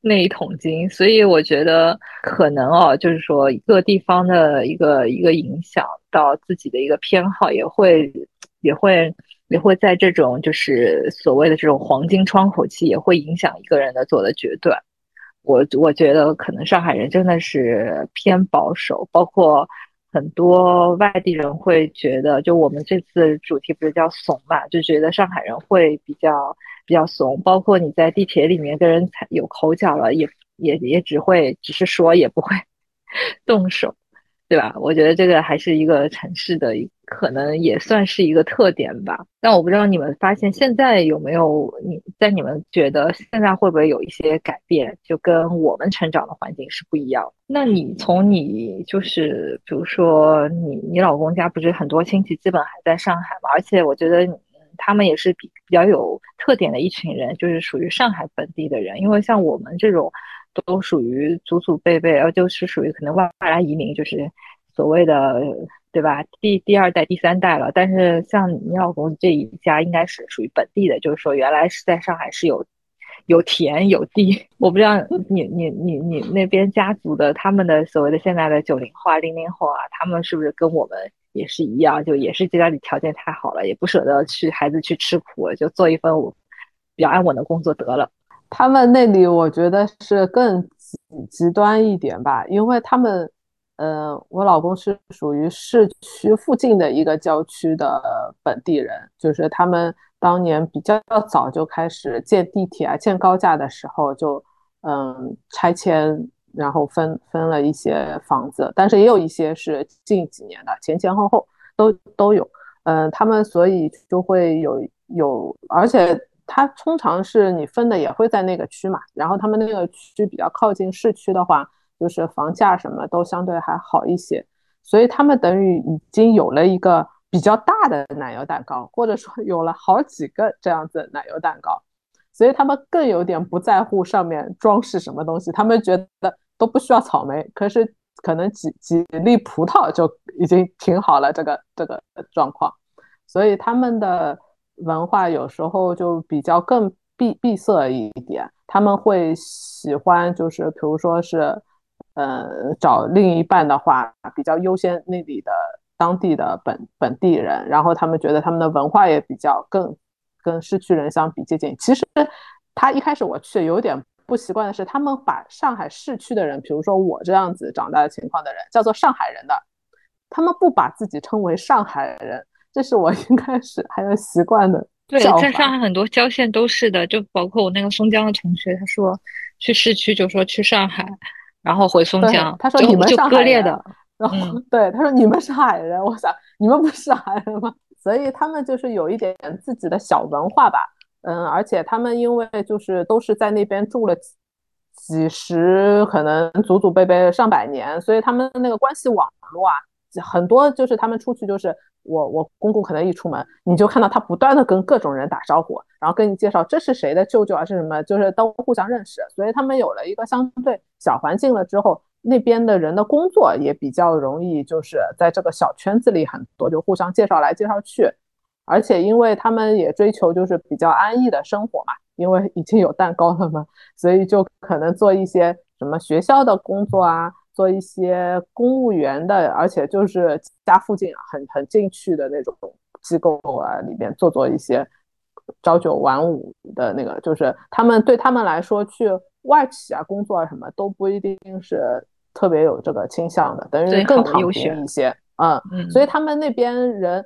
那一桶金。所以我觉得可能哦，就是说一个地方的一个一个影响到自己的一个偏好，也会也会。也会在这种就是所谓的这种黄金窗口期，也会影响一个人的做的决断。我我觉得可能上海人真的是偏保守，包括很多外地人会觉得，就我们这次主题不是叫怂嘛，就觉得上海人会比较比较怂。包括你在地铁里面跟人有口角了，也也也只会只是说，也不会 动手。对吧？我觉得这个还是一个城市的，可能也算是一个特点吧。但我不知道你们发现现在有没有你在你们觉得现在会不会有一些改变，就跟我们成长的环境是不一样。那你从你就是，比如说你你老公家不是很多亲戚基本还在上海嘛？而且我觉得他们也是比比较有特点的一群人，就是属于上海本地的人。因为像我们这种。都属于祖祖辈辈，呃，就是属于可能外来移民，就是所谓的，对吧？第第二代、第三代了。但是像你老公这一家，应该是属于本地的，就是说原来是在上海是有有田有地。我不知道你你你你那边家族的他们的所谓的现在的九零后、零零后啊，他们是不是跟我们也是一样？就也是家里条件太好了，也不舍得去孩子去吃苦，就做一份我比较安稳的工作得了。他们那里我觉得是更极极端一点吧，因为他们，呃，我老公是属于市区附近的一个郊区的本地人，就是他们当年比较早就开始建地铁啊、建高架的时候就，嗯，拆迁，然后分分了一些房子，但是也有一些是近几年的，前前后后都都有，嗯，他们所以就会有有，而且。它通常是你分的也会在那个区嘛，然后他们那个区比较靠近市区的话，就是房价什么都相对还好一些，所以他们等于已经有了一个比较大的奶油蛋糕，或者说有了好几个这样子奶油蛋糕，所以他们更有点不在乎上面装饰什么东西，他们觉得都不需要草莓，可是可能几几粒葡萄就已经挺好了，这个这个状况。所以他们的文化有时候就比较更闭闭塞一点，他们会喜欢就是比如说是，呃，找另一半的话比较优先那里的当地的本本地人，然后他们觉得他们的文化也比较更跟市区人相比接近。其实他一开始我去有点不习惯的是，他们把上海市区的人，比如说我这样子长大的情况的人叫做上海人的，他们不把自己称为上海人。这是我 应该是还有习惯的。对，在上海很多郊县都是的，就包括我那个松江的同学，他说去市区就说去上海，然后回松江，他说你们上海人，然后对他说你们上海人，我想你们不是上海人吗？所以他们就是有一点自己的小文化吧，嗯，而且他们因为就是都是在那边住了几十，可能祖祖辈辈上百年，所以他们那个关系网络啊。很多就是他们出去，就是我我公公可能一出门，你就看到他不断的跟各种人打招呼，然后跟你介绍这是谁的舅舅啊，是什么，就是都互相认识。所以他们有了一个相对小环境了之后，那边的人的工作也比较容易，就是在这个小圈子里很多就互相介绍来介绍去。而且因为他们也追求就是比较安逸的生活嘛，因为已经有蛋糕了嘛，所以就可能做一些什么学校的工作啊。做一些公务员的，而且就是家附近很很近去的那种机构啊，里面做做一些朝九晚五的那个，就是他们对他们来说去外企啊工作啊什么都不一定是特别有这个倾向的，等于更躺平一些。嗯，所以他们那边人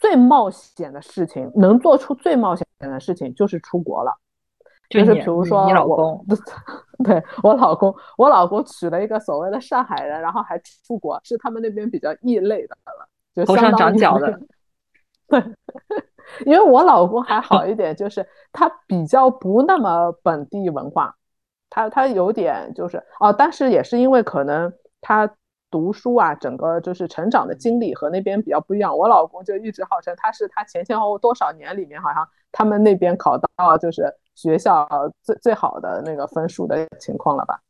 最冒险的事情，能做出最冒险的事情就是出国了。就是比如说，你老公，对我老公，我老公娶了一个所谓的上海人，然后还出国，是他们那边比较异类的了，就头上长角的。对，因为我老公还好一点，就是他比较不那么本地文化，他他有点就是哦，但是也是因为可能他。读书啊，整个就是成长的经历和那边比较不一样。我老公就一直号称他是他前前后后多少年里面，好像他们那边考到就是学校最最好的那个分数的情况了吧？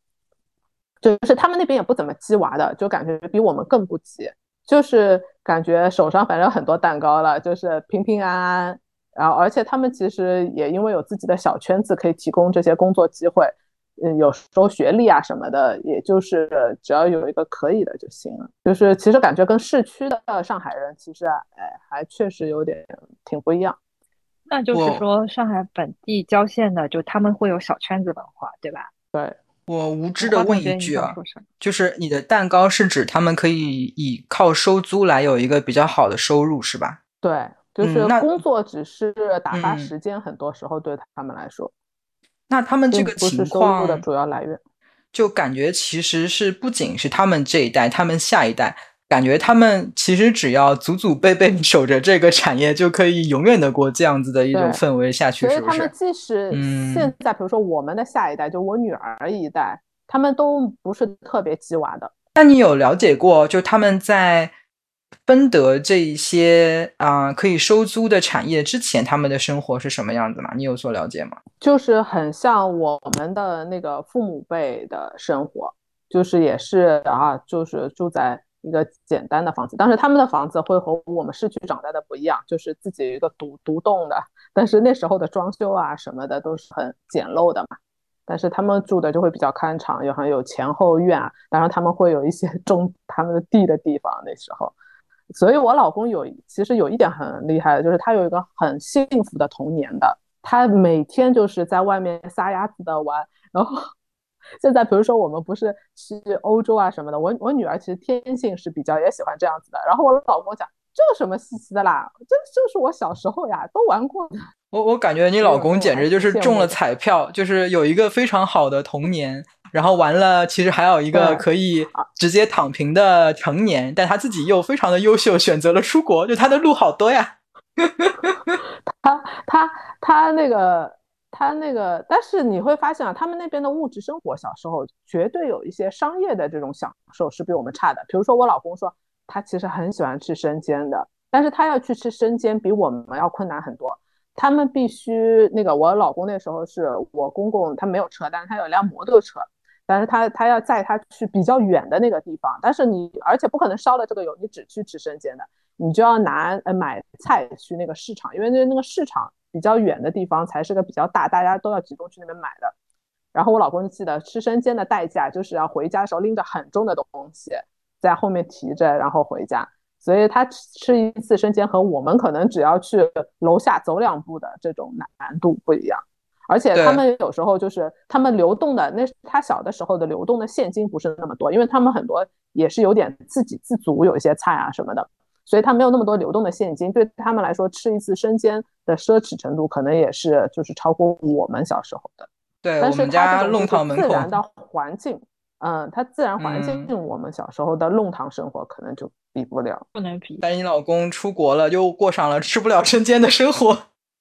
就是他们那边也不怎么鸡娃的，就感觉比我们更不急，就是感觉手上反正很多蛋糕了，就是平平安安。然后而且他们其实也因为有自己的小圈子，可以提供这些工作机会。嗯，有时候学历啊什么的，也就是只要有一个可以的就行了。就是其实感觉跟市区的上海人，其实啊，哎，还确实有点挺不一样。那就是说，上海本地郊县的，就他们会有小圈子文化，对吧？对。我无知的问一句啊，就是你的蛋糕是指他们可以以靠收租来有一个比较好的收入，是吧？对，就是工作只是打发时间，很多时候对他们来说。那他们这个情况的主要来源，就感觉其实是不仅是他们这一代，他们下一代，感觉他们其实只要祖祖辈辈 守着这个产业，就可以永远的过这样子的一种氛围下去，是不是？他们即使现在，比如说我们的下一代，就我女儿一代，他们都不是特别鸡娃的。那你有了解过，就他们在？分得这一些啊可以收租的产业之前，他们的生活是什么样子吗？你有所了解吗？就是很像我们的那个父母辈的生活，就是也是啊，就是住在一个简单的房子，但是他们的房子会和我们市区长大的不一样，就是自己一个独独栋的，但是那时候的装修啊什么的都是很简陋的嘛。但是他们住的就会比较宽敞，有很有前后院啊，当然他们会有一些 种他们的地的地方，那时候。所以，我老公有其实有一点很厉害的，就是他有一个很幸福的童年的。他每天就是在外面撒丫子的玩。然后现在，比如说我们不是去欧洲啊什么的，我我女儿其实天性是比较也喜欢这样子的。然后我老公讲，这有什么稀奇的啦？这就是我小时候呀，都玩过的。我我感觉你老公简直就是中了彩票，就是有一个非常好的童年。然后完了，其实还有一个可以直接躺平的成年，但他自己又非常的优秀，选择了出国，就他的路好多呀。他他他那个他那个，但是你会发现啊，他们那边的物质生活，小时候绝对有一些商业的这种享受是比我们差的。比如说我老公说，他其实很喜欢吃生煎的，但是他要去吃生煎比我们要困难很多。他们必须那个，我老公那时候是我公公，他没有车，但是他有辆摩托车。但是他他要载他去比较远的那个地方，但是你而且不可能烧了这个油，你只去吃生煎的，你就要拿呃买菜去那个市场，因为那那个市场比较远的地方才是个比较大，大家都要集中去那边买的。然后我老公就记得吃生煎的代价就是要回家的时候拎着很重的东西在后面提着，然后回家。所以他吃一次生煎和我们可能只要去楼下走两步的这种难难度不一样。而且他们有时候就是他们流动的那他小的时候的流动的现金不是那么多，因为他们很多也是有点自给自足，有一些菜啊什么的，所以他没有那么多流动的现金。对他们来说，吃一次生煎的奢侈程度可能也是就是超过我们小时候的。对，我们家弄堂门口自然的环境，嗯，它自然环境，我们小时候的弄堂生活可能就比不了，不能比。但你老公出国了，又过上了吃不了生煎的生活。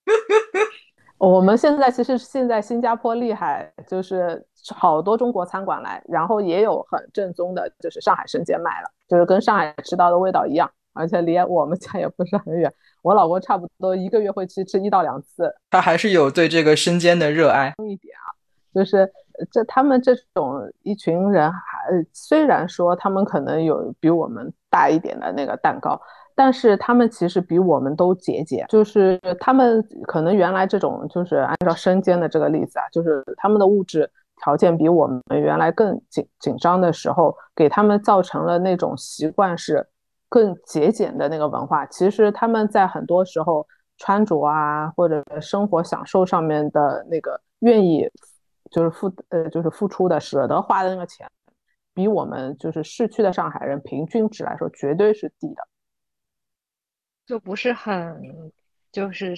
我们现在其实现在新加坡厉害，就是好多中国餐馆来，然后也有很正宗的，就是上海生煎卖了，就是跟上海吃到的味道一样，而且离我们家也不是很远。我老公差不多一个月会去吃一到两次，他还是有对这个生煎的热爱一点啊。就是这他们这种一群人，还虽然说他们可能有比我们大一点的那个蛋糕，但是他们其实比我们都节俭。就是他们可能原来这种，就是按照生煎的这个例子啊，就是他们的物质条件比我们原来更紧紧张的时候，给他们造成了那种习惯是。更节俭的那个文化，其实他们在很多时候穿着啊，或者生活享受上面的那个愿意，就是付呃就是付出的舍得花的那个钱，比我们就是市区的上海人平均值来说，绝对是低的，就不是很就是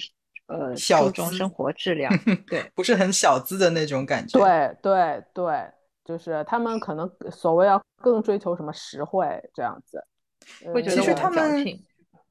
呃小众生活质量，对，不是很小资的那种感觉，对对对，就是他们可能所谓要更追求什么实惠这样子。其实他们，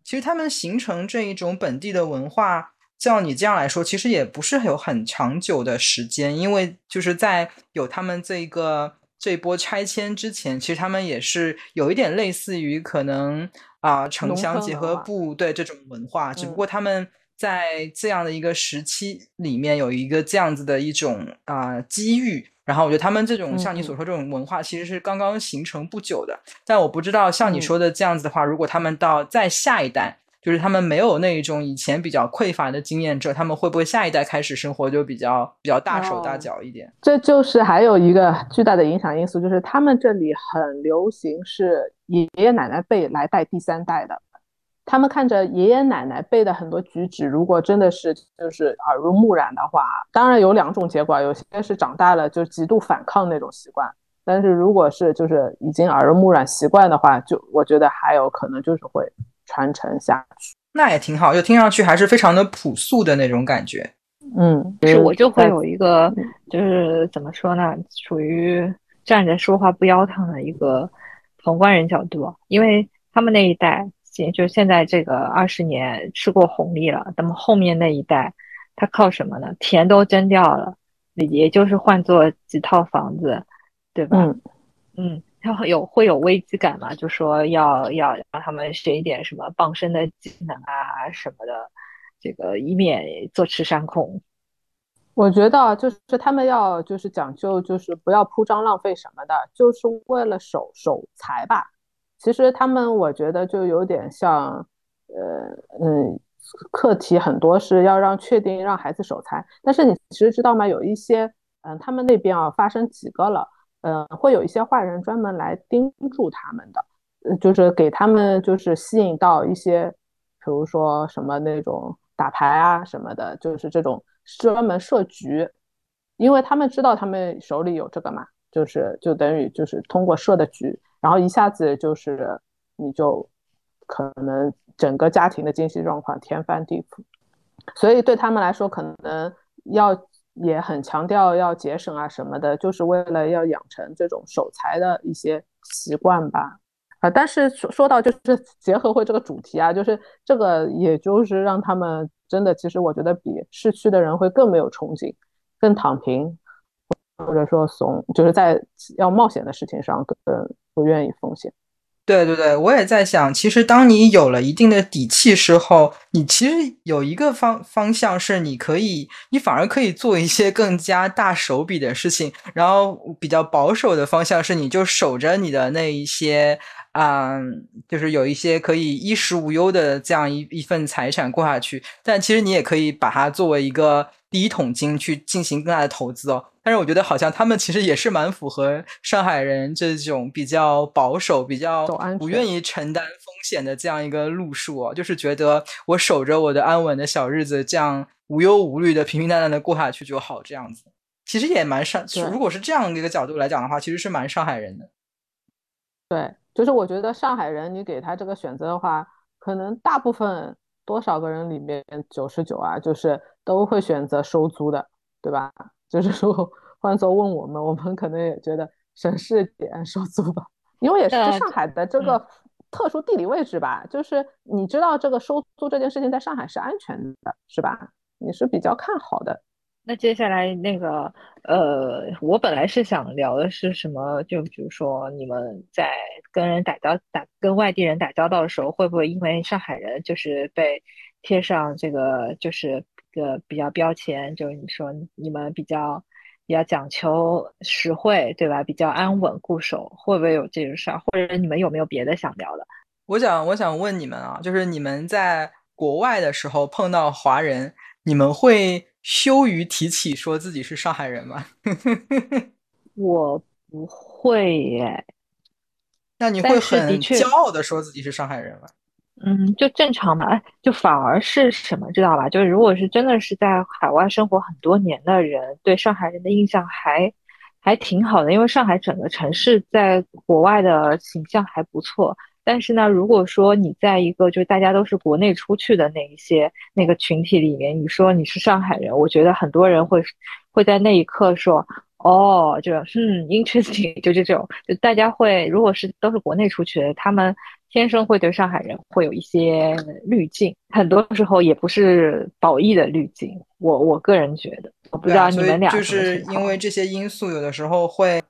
其实他们形成这一种本地的文化，照你这样来说，其实也不是有很长久的时间，因为就是在有他们这个这一波拆迁之前，其实他们也是有一点类似于可能啊城乡结合部对这种文化，只不过他们在这样的一个时期里面有一个这样子的一种啊机遇。然后我觉得他们这种像你所说这种文化，其实是刚刚形成不久的。但我不知道像你说的这样子的话，如果他们到再下一代，就是他们没有那一种以前比较匮乏的经验之后，他们会不会下一代开始生活就比较比较大手大脚一点？这就是还有一个巨大的影响因素，就是他们这里很流行是爷爷奶奶辈来带第三代的。他们看着爷爷奶奶辈的很多举止，如果真的是就是耳濡目染的话，当然有两种结果，有些是长大了就极度反抗那种习惯，但是如果是就是已经耳濡目染习惯的话，就我觉得还有可能就是会传承下去。那也挺好，就听上去还是非常的朴素的那种感觉。嗯，是我就会有一个就是怎么说呢，属于站着说话不腰疼的一个旁观人角度，因为他们那一代。就现在这个二十年吃过红利了，那么后面那一代他靠什么呢？田都征掉了，也就是换做几套房子，对吧？嗯嗯，然后有会有危机感嘛？就说要要让他们学一点什么傍身的技能啊什么的，这个以免坐吃山空。我觉得就是他们要就是讲究就是不要铺张浪费什么的，就是为了守守财吧。其实他们，我觉得就有点像，呃，嗯，课题很多是要让确定让孩子守财，但是你其实知道吗？有一些，嗯，他们那边啊发生几个了，嗯，会有一些坏人专门来盯住他们的，就是给他们就是吸引到一些，比如说什么那种打牌啊什么的，就是这种专门设局，因为他们知道他们手里有这个嘛，就是就等于就是通过设的局。然后一下子就是，你就可能整个家庭的经济状况天翻地覆，所以对他们来说，可能要也很强调要节省啊什么的，就是为了要养成这种守财的一些习惯吧。啊，但是说说到就是结合会这个主题啊，就是这个也就是让他们真的，其实我觉得比市区的人会更没有憧憬，更躺平。或者说怂，就是在要冒险的事情上更不愿意风险。对对对，我也在想，其实当你有了一定的底气之后，你其实有一个方方向是你可以，你反而可以做一些更加大手笔的事情。然后比较保守的方向是，你就守着你的那一些，嗯，就是有一些可以衣食无忧的这样一一份财产过下去。但其实你也可以把它作为一个第一桶金去进行更大的投资哦。但是我觉得好像他们其实也是蛮符合上海人这种比较保守、比较不愿意承担风险的这样一个路数哦，就是觉得我守着我的安稳的小日子，这样无忧无虑的平平淡淡的过下去就好，这样子其实也蛮上。如果是这样的一个角度来讲的话，其实是蛮上海人的。对，就是我觉得上海人，你给他这个选择的话，可能大部分多少个人里面九十九啊，就是都会选择收租的，对吧？就是 说，换做问我们，我们可能也觉得省事点收租吧，因为也是上海的这个特殊地理位置吧。就是你知道这个收租这件事情在上海是安全的，是吧？你是比较看好的。那接下来那个，呃，我本来是想聊的是什么？就比如说你们在跟人打交打跟外地人打交道的时候，会不会因为上海人就是被贴上这个就是？个比较标签，就是你说你们比较比较讲求实惠，对吧？比较安稳固守，会不会有这种事儿？或者你们有没有别的想聊的？我想，我想问你们啊，就是你们在国外的时候碰到华人，你们会羞于提起说自己是上海人吗？我不会耶。那你会很骄傲的说自己是上海人吗？嗯，就正常嘛，哎，就反而是什么，知道吧？就是如果是真的是在海外生活很多年的人，对上海人的印象还还挺好的，因为上海整个城市在国外的形象还不错。但是呢，如果说你在一个就是大家都是国内出去的那一些那个群体里面，你说你是上海人，我觉得很多人会会在那一刻说，哦，就嗯，interesting，就这种，就大家会，如果是都是国内出去的，他们。天生会对上海人会有一些滤镜，很多时候也不是褒义的滤镜。我我个人觉得，我不知道你们俩就是因为这些因素，有的时候会，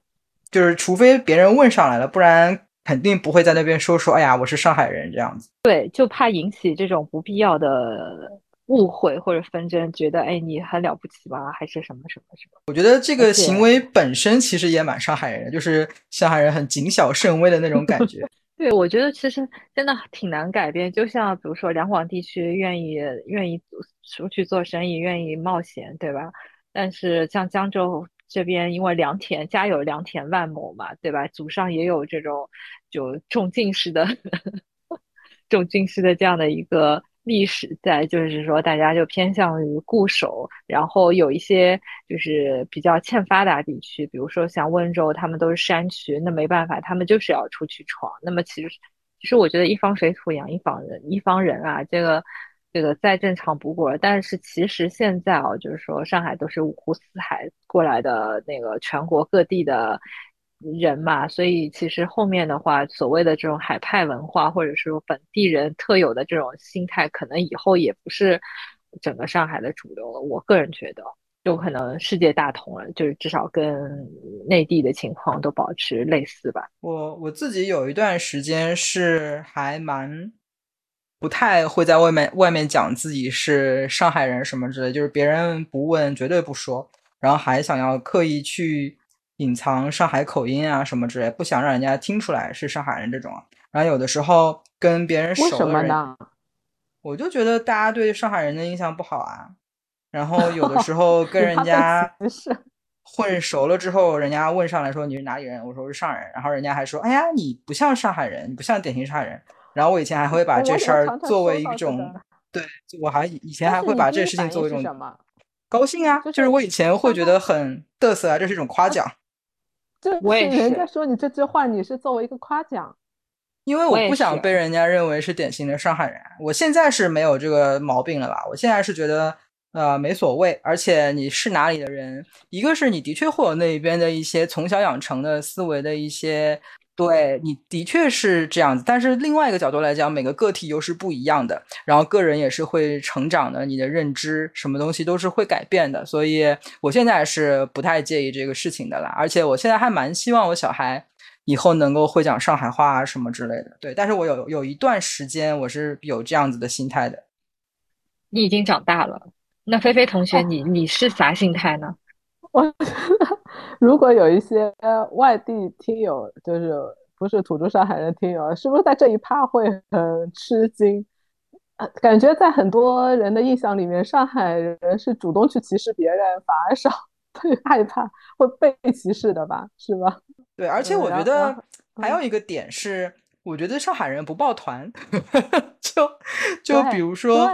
就是除非别人问上来了，不然肯定不会在那边说说，哎呀，我是上海人这样子。对，就怕引起这种不必要的误会或者纷争，觉得哎你很了不起吧，还是什么什么什么？我觉得这个行为本身其实也蛮上海人的，就是上海人很谨小慎微的那种感觉。对，我觉得其实真的挺难改变。就像比如说，两广地区愿意愿意出去做生意，愿意冒险，对吧？但是像江州这边，因为良田家有良田万亩嘛，对吧？祖上也有这种就种进士的 种进士的这样的一个。历史在，就是说大家就偏向于固守，然后有一些就是比较欠发达地区，比如说像温州，他们都是山区，那没办法，他们就是要出去闯。那么其实，其实我觉得一方水土养一方人，一方人啊，这个这个再正常不过了。但是其实现在啊，就是说上海都是五湖四海过来的那个全国各地的。人嘛，所以其实后面的话，所谓的这种海派文化，或者是本地人特有的这种心态，可能以后也不是整个上海的主流了。我个人觉得，有可能世界大同了，就是至少跟内地的情况都保持类似吧。我我自己有一段时间是还蛮不太会在外面外面讲自己是上海人什么之类，就是别人不问绝对不说，然后还想要刻意去。隐藏上海口音啊什么之类，不想让人家听出来是上海人这种。然后有的时候跟别人熟的人，我就觉得大家对上海人的印象不好啊。然后有的时候跟 人家混熟了之后，人家问上来说你是哪里人，我说我是上海人，然后人家还说哎呀你不像上海人，你不像典型上海人。然后我以前还会把这事儿作为一种，对我还以前还会把这事情作为一种高兴啊，就是我以前会觉得很嘚瑟啊，这是一种夸奖。就是人家说你这句话，你是作为一个夸奖，因为我不想被人家认为是典型的上海人。我现在是没有这个毛病了吧？我现在是觉得呃没所谓，而且你是哪里的人，一个是你的确会有那边的一些从小养成的思维的一些。对你的确是这样子，但是另外一个角度来讲，每个个体又是不一样的，然后个人也是会成长的，你的认知什么东西都是会改变的，所以我现在是不太介意这个事情的啦。而且我现在还蛮希望我小孩以后能够会讲上海话啊什么之类的。对，但是我有有一段时间我是有这样子的心态的。你已经长大了，那菲菲同学，你你是啥心态呢？我如果有一些外地听友，就是不是土著上海人听友，是不是在这一趴会很吃惊？感觉在很多人的印象里面，上海人是主动去歧视别人，反而少会害怕会被歧视的吧？是吧？对，而且我觉得还有一个点是，我觉得上海人不抱团，就就比如说，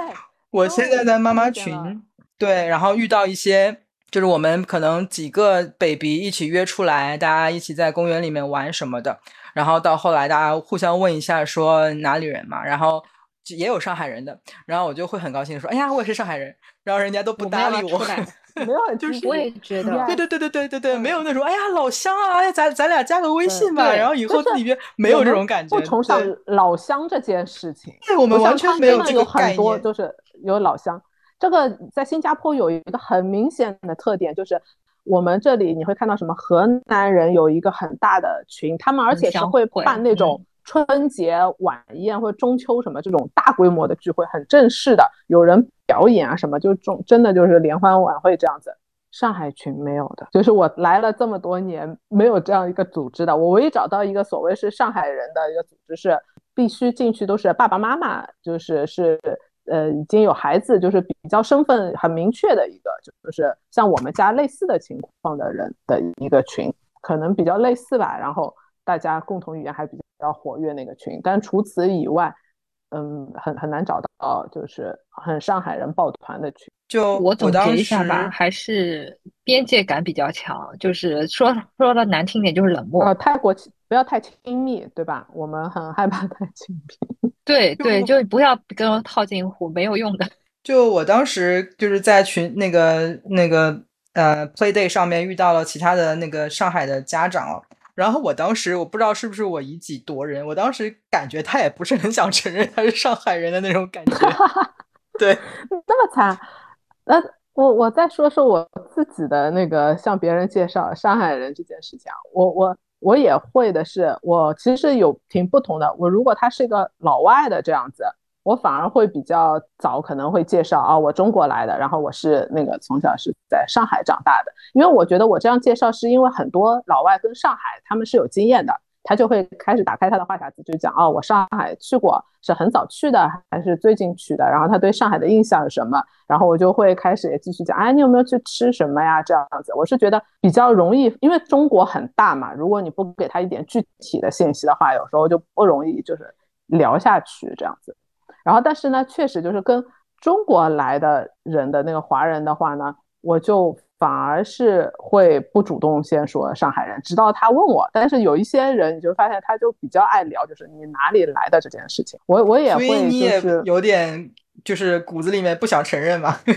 我现在在妈妈群，对，然后遇到一些，就是我们可能几个 baby 一起约出来，大家一起在公园里面玩什么的，然后到后来大家互相问一下说哪里人嘛，然后。也有上海人的，然后我就会很高兴说：“哎呀，我也是上海人。”然后人家都不搭理我，没有，就是 我也觉得，对对对对对对对，没有那种“哎呀，老乡啊，哎呀，咱咱俩加个微信吧，然后以后自己约没有这种感觉。”不崇尚老乡这件事情，对我们完全没有这个概念。就是有老乡，这个在新加坡有一个很明显的特点，就是我们这里你会看到什么河南人有一个很大的群，他们而且是会办那种。春节晚宴或者中秋什么这种大规模的聚会，很正式的，有人表演啊什么，就中真的就是联欢晚会这样子。上海群没有的，就是我来了这么多年，没有这样一个组织的。我唯一找到一个所谓是上海人的一个组织，是必须进去都是爸爸妈妈，就是是呃已经有孩子，就是比较身份很明确的一个，就是像我们家类似的情况的人的一个群，可能比较类似吧。然后。大家共同语言还比较活跃那个群，但除此以外，嗯，很很难找到就是很上海人抱团的群。就我总结一下吧，还是边界感比较强，就是说说的难听点就是冷漠。呃，太过不要太亲密，对吧？我们很害怕太亲密。对对，就不要跟我套近乎，没有用的。就我当时就是在群那个那个呃 Play Day 上面遇到了其他的那个上海的家长。然后我当时我不知道是不是我以己度人，我当时感觉他也不是很想承认他是上海人的那种感觉。对，那么惨。那我我再说说我自己的那个向别人介绍上海人这件事情啊，我我我也会的是，我其实有挺不同的。我如果他是一个老外的这样子。我反而会比较早，可能会介绍啊，我中国来的，然后我是那个从小是在上海长大的，因为我觉得我这样介绍是因为很多老外跟上海他们是有经验的，他就会开始打开他的话匣子，就讲哦，我上海去过，是很早去的还是最近去的，然后他对上海的印象是什么，然后我就会开始也继续讲，哎，你有没有去吃什么呀？这样子，我是觉得比较容易，因为中国很大嘛，如果你不给他一点具体的信息的话，有时候就不容易就是聊下去这样子。然后，但是呢，确实就是跟中国来的人的那个华人的话呢，我就反而是会不主动先说上海人，直到他问我。但是有一些人，你就发现他就比较爱聊，就是你哪里来的这件事情。我我也会，就是有点就是骨子里面不想承认嘛。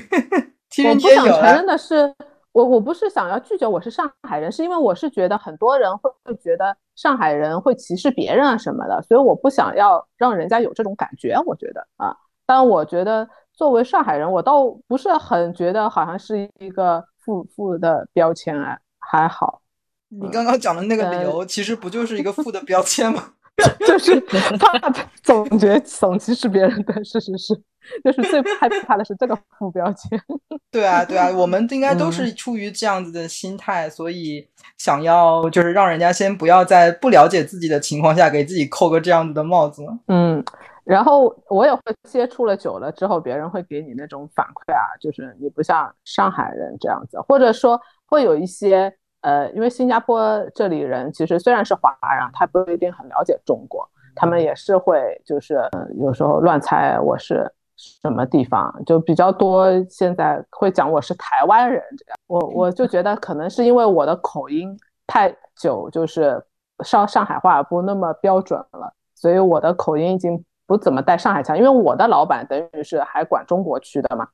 我不想承认的是。我我不是想要拒绝我是上海人，是因为我是觉得很多人会会觉得上海人会歧视别人啊什么的，所以我不想要让人家有这种感觉。我觉得啊，但我觉得作为上海人，我倒不是很觉得好像是一个负负的标签哎，还好。你刚刚讲的那个理由，其实不就是一个负的标签吗？就是怕总觉总歧视别人，对，是是是，就是最害怕的是这个副标签。对啊，对啊，我们应该都是出于这样子的心态，所以想要就是让人家先不要在不了解自己的情况下给自己扣个这样子的帽子。嗯，然后我也会接触了久了之后，别人会给你那种反馈啊，就是你不像上海人这样子，或者说会有一些。呃，因为新加坡这里人其实虽然是华人，他不一定很了解中国，他们也是会就是有时候乱猜我是什么地方，就比较多。现在会讲我是台湾人这样，我我就觉得可能是因为我的口音太久，就是上上海话不那么标准了，所以我的口音已经不怎么带上海腔。因为我的老板等于是还管中国区的嘛，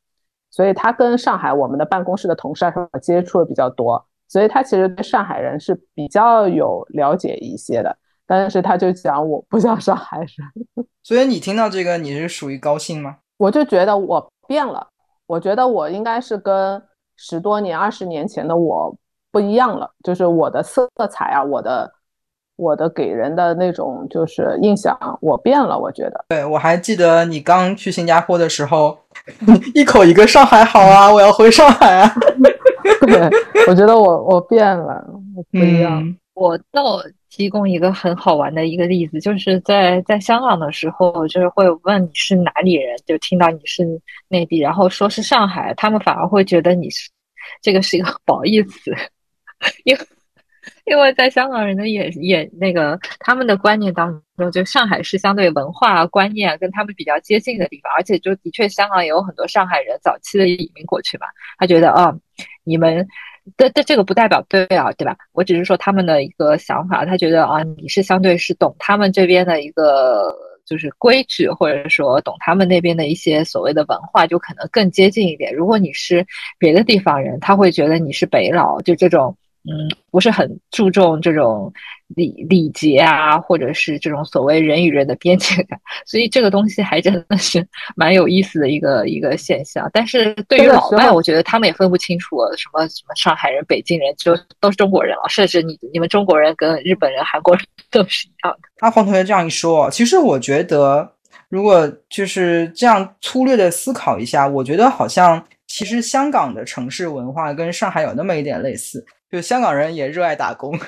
所以他跟上海我们的办公室的同事啊接触的比较多。所以他其实对上海人是比较有了解一些的，但是他就讲我不像上海人。所以你听到这个，你是属于高兴吗？我就觉得我变了，我觉得我应该是跟十多年、二十年前的我不一样了，就是我的色彩啊，我的我的给人的那种就是印象，我变了，我觉得。对，我还记得你刚去新加坡的时候，一口一个上海好啊，我要回上海啊。对，我觉得我我变了，不一样。我倒提供一个很好玩的一个例子，就是在在香港的时候，就是会问你是哪里人，就听到你是内地，然后说是上海，他们反而会觉得你是这个是一个褒义词，因为。因为在香港人的眼眼那个他们的观念当中，就上海是相对文化观念跟他们比较接近的地方，而且就的确香港也有很多上海人早期的移民过去嘛，他觉得啊，你们的的这个不代表对啊，对吧？我只是说他们的一个想法，他觉得啊，你是相对是懂他们这边的一个就是规矩，或者说懂他们那边的一些所谓的文化，就可能更接近一点。如果你是别的地方人，他会觉得你是北佬，就这种。嗯，不是很注重这种礼礼节啊，或者是这种所谓人与人的边界感，所以这个东西还真的是 蛮有意思的一个一个现象。但是对于老外，我觉得他们也分不清楚什么什么上海人、北京人，就都是中国人了。甚至你你们中国人跟日本人、韩国人 都是一样的。阿黄同学这样一说，其实我觉得，如果就是这样粗略的思考一下，我觉得好像其实香港的城市文化跟上海有那么一点类似。就香港人也热爱打工，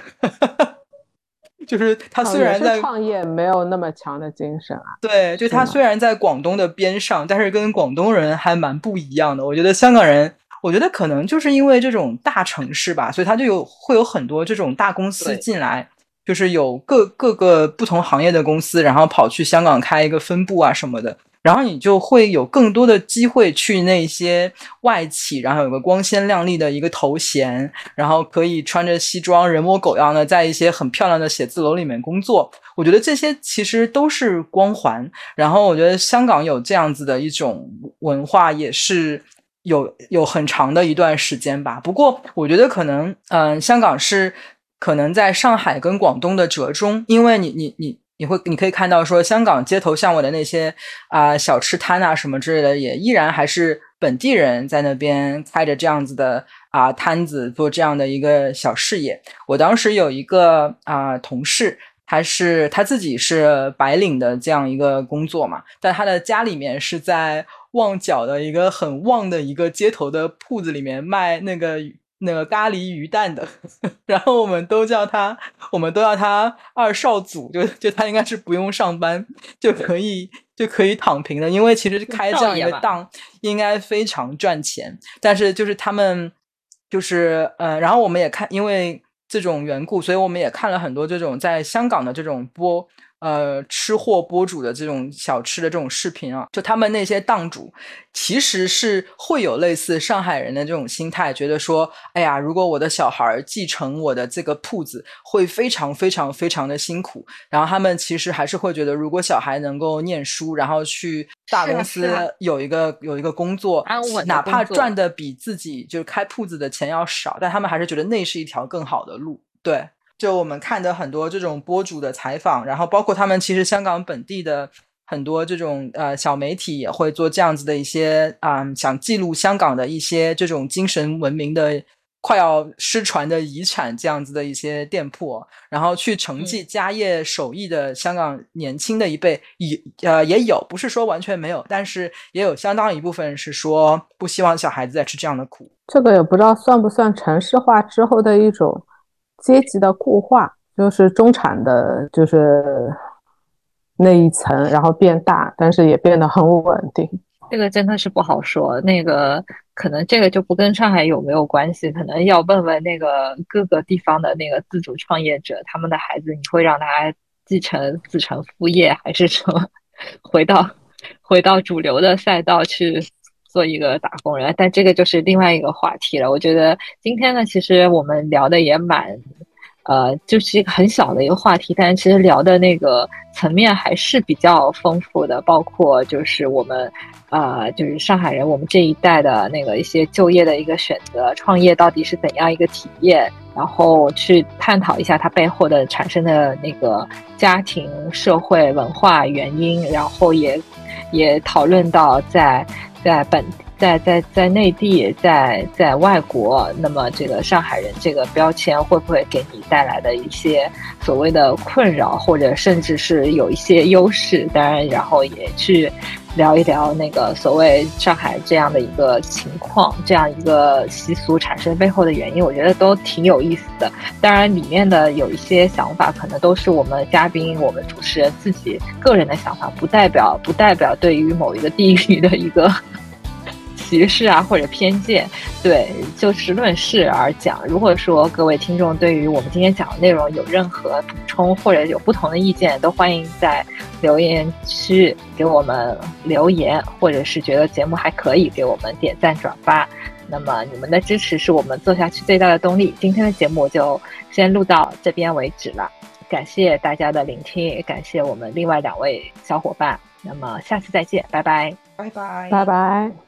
就是他虽然在创业没有那么强的精神啊。对，就他虽然在广东的边上，但是跟广东人还蛮不一样的。我觉得香港人，我觉得可能就是因为这种大城市吧，所以他就有会有很多这种大公司进来，就是有各各个不同行业的公司，然后跑去香港开一个分部啊什么的。然后你就会有更多的机会去那些外企，然后有个光鲜亮丽的一个头衔，然后可以穿着西装人模狗样的在一些很漂亮的写字楼里面工作。我觉得这些其实都是光环。然后我觉得香港有这样子的一种文化，也是有有很长的一段时间吧。不过我觉得可能，嗯，香港是可能在上海跟广东的折中，因为你你你。你会，你可以看到说，香港街头巷尾的那些啊小吃摊啊什么之类的，也依然还是本地人在那边开着这样子的啊摊子，做这样的一个小事业。我当时有一个啊同事，他是他自己是白领的这样一个工作嘛，但他的家里面是在旺角的一个很旺的一个街头的铺子里面卖那个。那个咖喱鱼蛋的，然后我们都叫他，我们都叫他二少祖，就就他应该是不用上班就可以就可以躺平的，因为其实开这样一个档应该非常赚钱，但是就是他们就是呃，然后我们也看，因为这种缘故，所以我们也看了很多这种在香港的这种播。呃，吃货博主的这种小吃的这种视频啊，就他们那些档主，其实是会有类似上海人的这种心态，觉得说，哎呀，如果我的小孩继承我的这个铺子，会非常非常非常的辛苦。然后他们其实还是会觉得，如果小孩能够念书，然后去大公司有一个有一个工作，哪怕赚的比自己就是开铺子的钱要少，但他们还是觉得那是一条更好的路。对。就我们看的很多这种博主的采访，然后包括他们其实香港本地的很多这种呃小媒体也会做这样子的一些啊，想记录香港的一些这种精神文明的快要失传的遗产这样子的一些店铺，然后去承继家业手艺的香港年轻的一辈也呃也有，不是说完全没有，但是也有相当一部分是说不希望小孩子再吃这样的苦。这个也不知道算不算城市化之后的一种。阶级的固化，就是中产的，就是那一层，然后变大，但是也变得很稳定。这个真的是不好说。那个可能这个就不跟上海有没有关系，可能要问问那个各个地方的那个自主创业者，他们的孩子，你会让他继承子承父业，还是说 回到回到主流的赛道去？做一个打工人，但这个就是另外一个话题了。我觉得今天呢，其实我们聊的也蛮，呃，就是一个很小的一个话题，但其实聊的那个层面还是比较丰富的，包括就是我们，呃，就是上海人，我们这一代的那个一些就业的一个选择，创业到底是怎样一个体验，然后去探讨一下它背后的产生的那个家庭、社会、文化原因，然后也也讨论到在。对，本。在在在内地，在在外国，那么这个上海人这个标签会不会给你带来的一些所谓的困扰，或者甚至是有一些优势？当然，然后也去。聊一聊那个所谓上海这样的一个情况，这样一个习俗产生背后的原因，我觉得都挺有意思的。当然，里面的有一些想法，可能都是我们嘉宾、我们主持人自己个人的想法，不代表不代表对于某一个地域的一个。歧视啊，或者偏见，对，就事论事而讲。如果说各位听众对于我们今天讲的内容有任何补充，或者有不同的意见，都欢迎在留言区给我们留言，或者是觉得节目还可以，给我们点赞转发。那么你们的支持是我们做下去最大的动力。今天的节目就先录到这边为止了，感谢大家的聆听，也感谢我们另外两位小伙伴。那么下次再见，拜拜，拜拜，拜拜。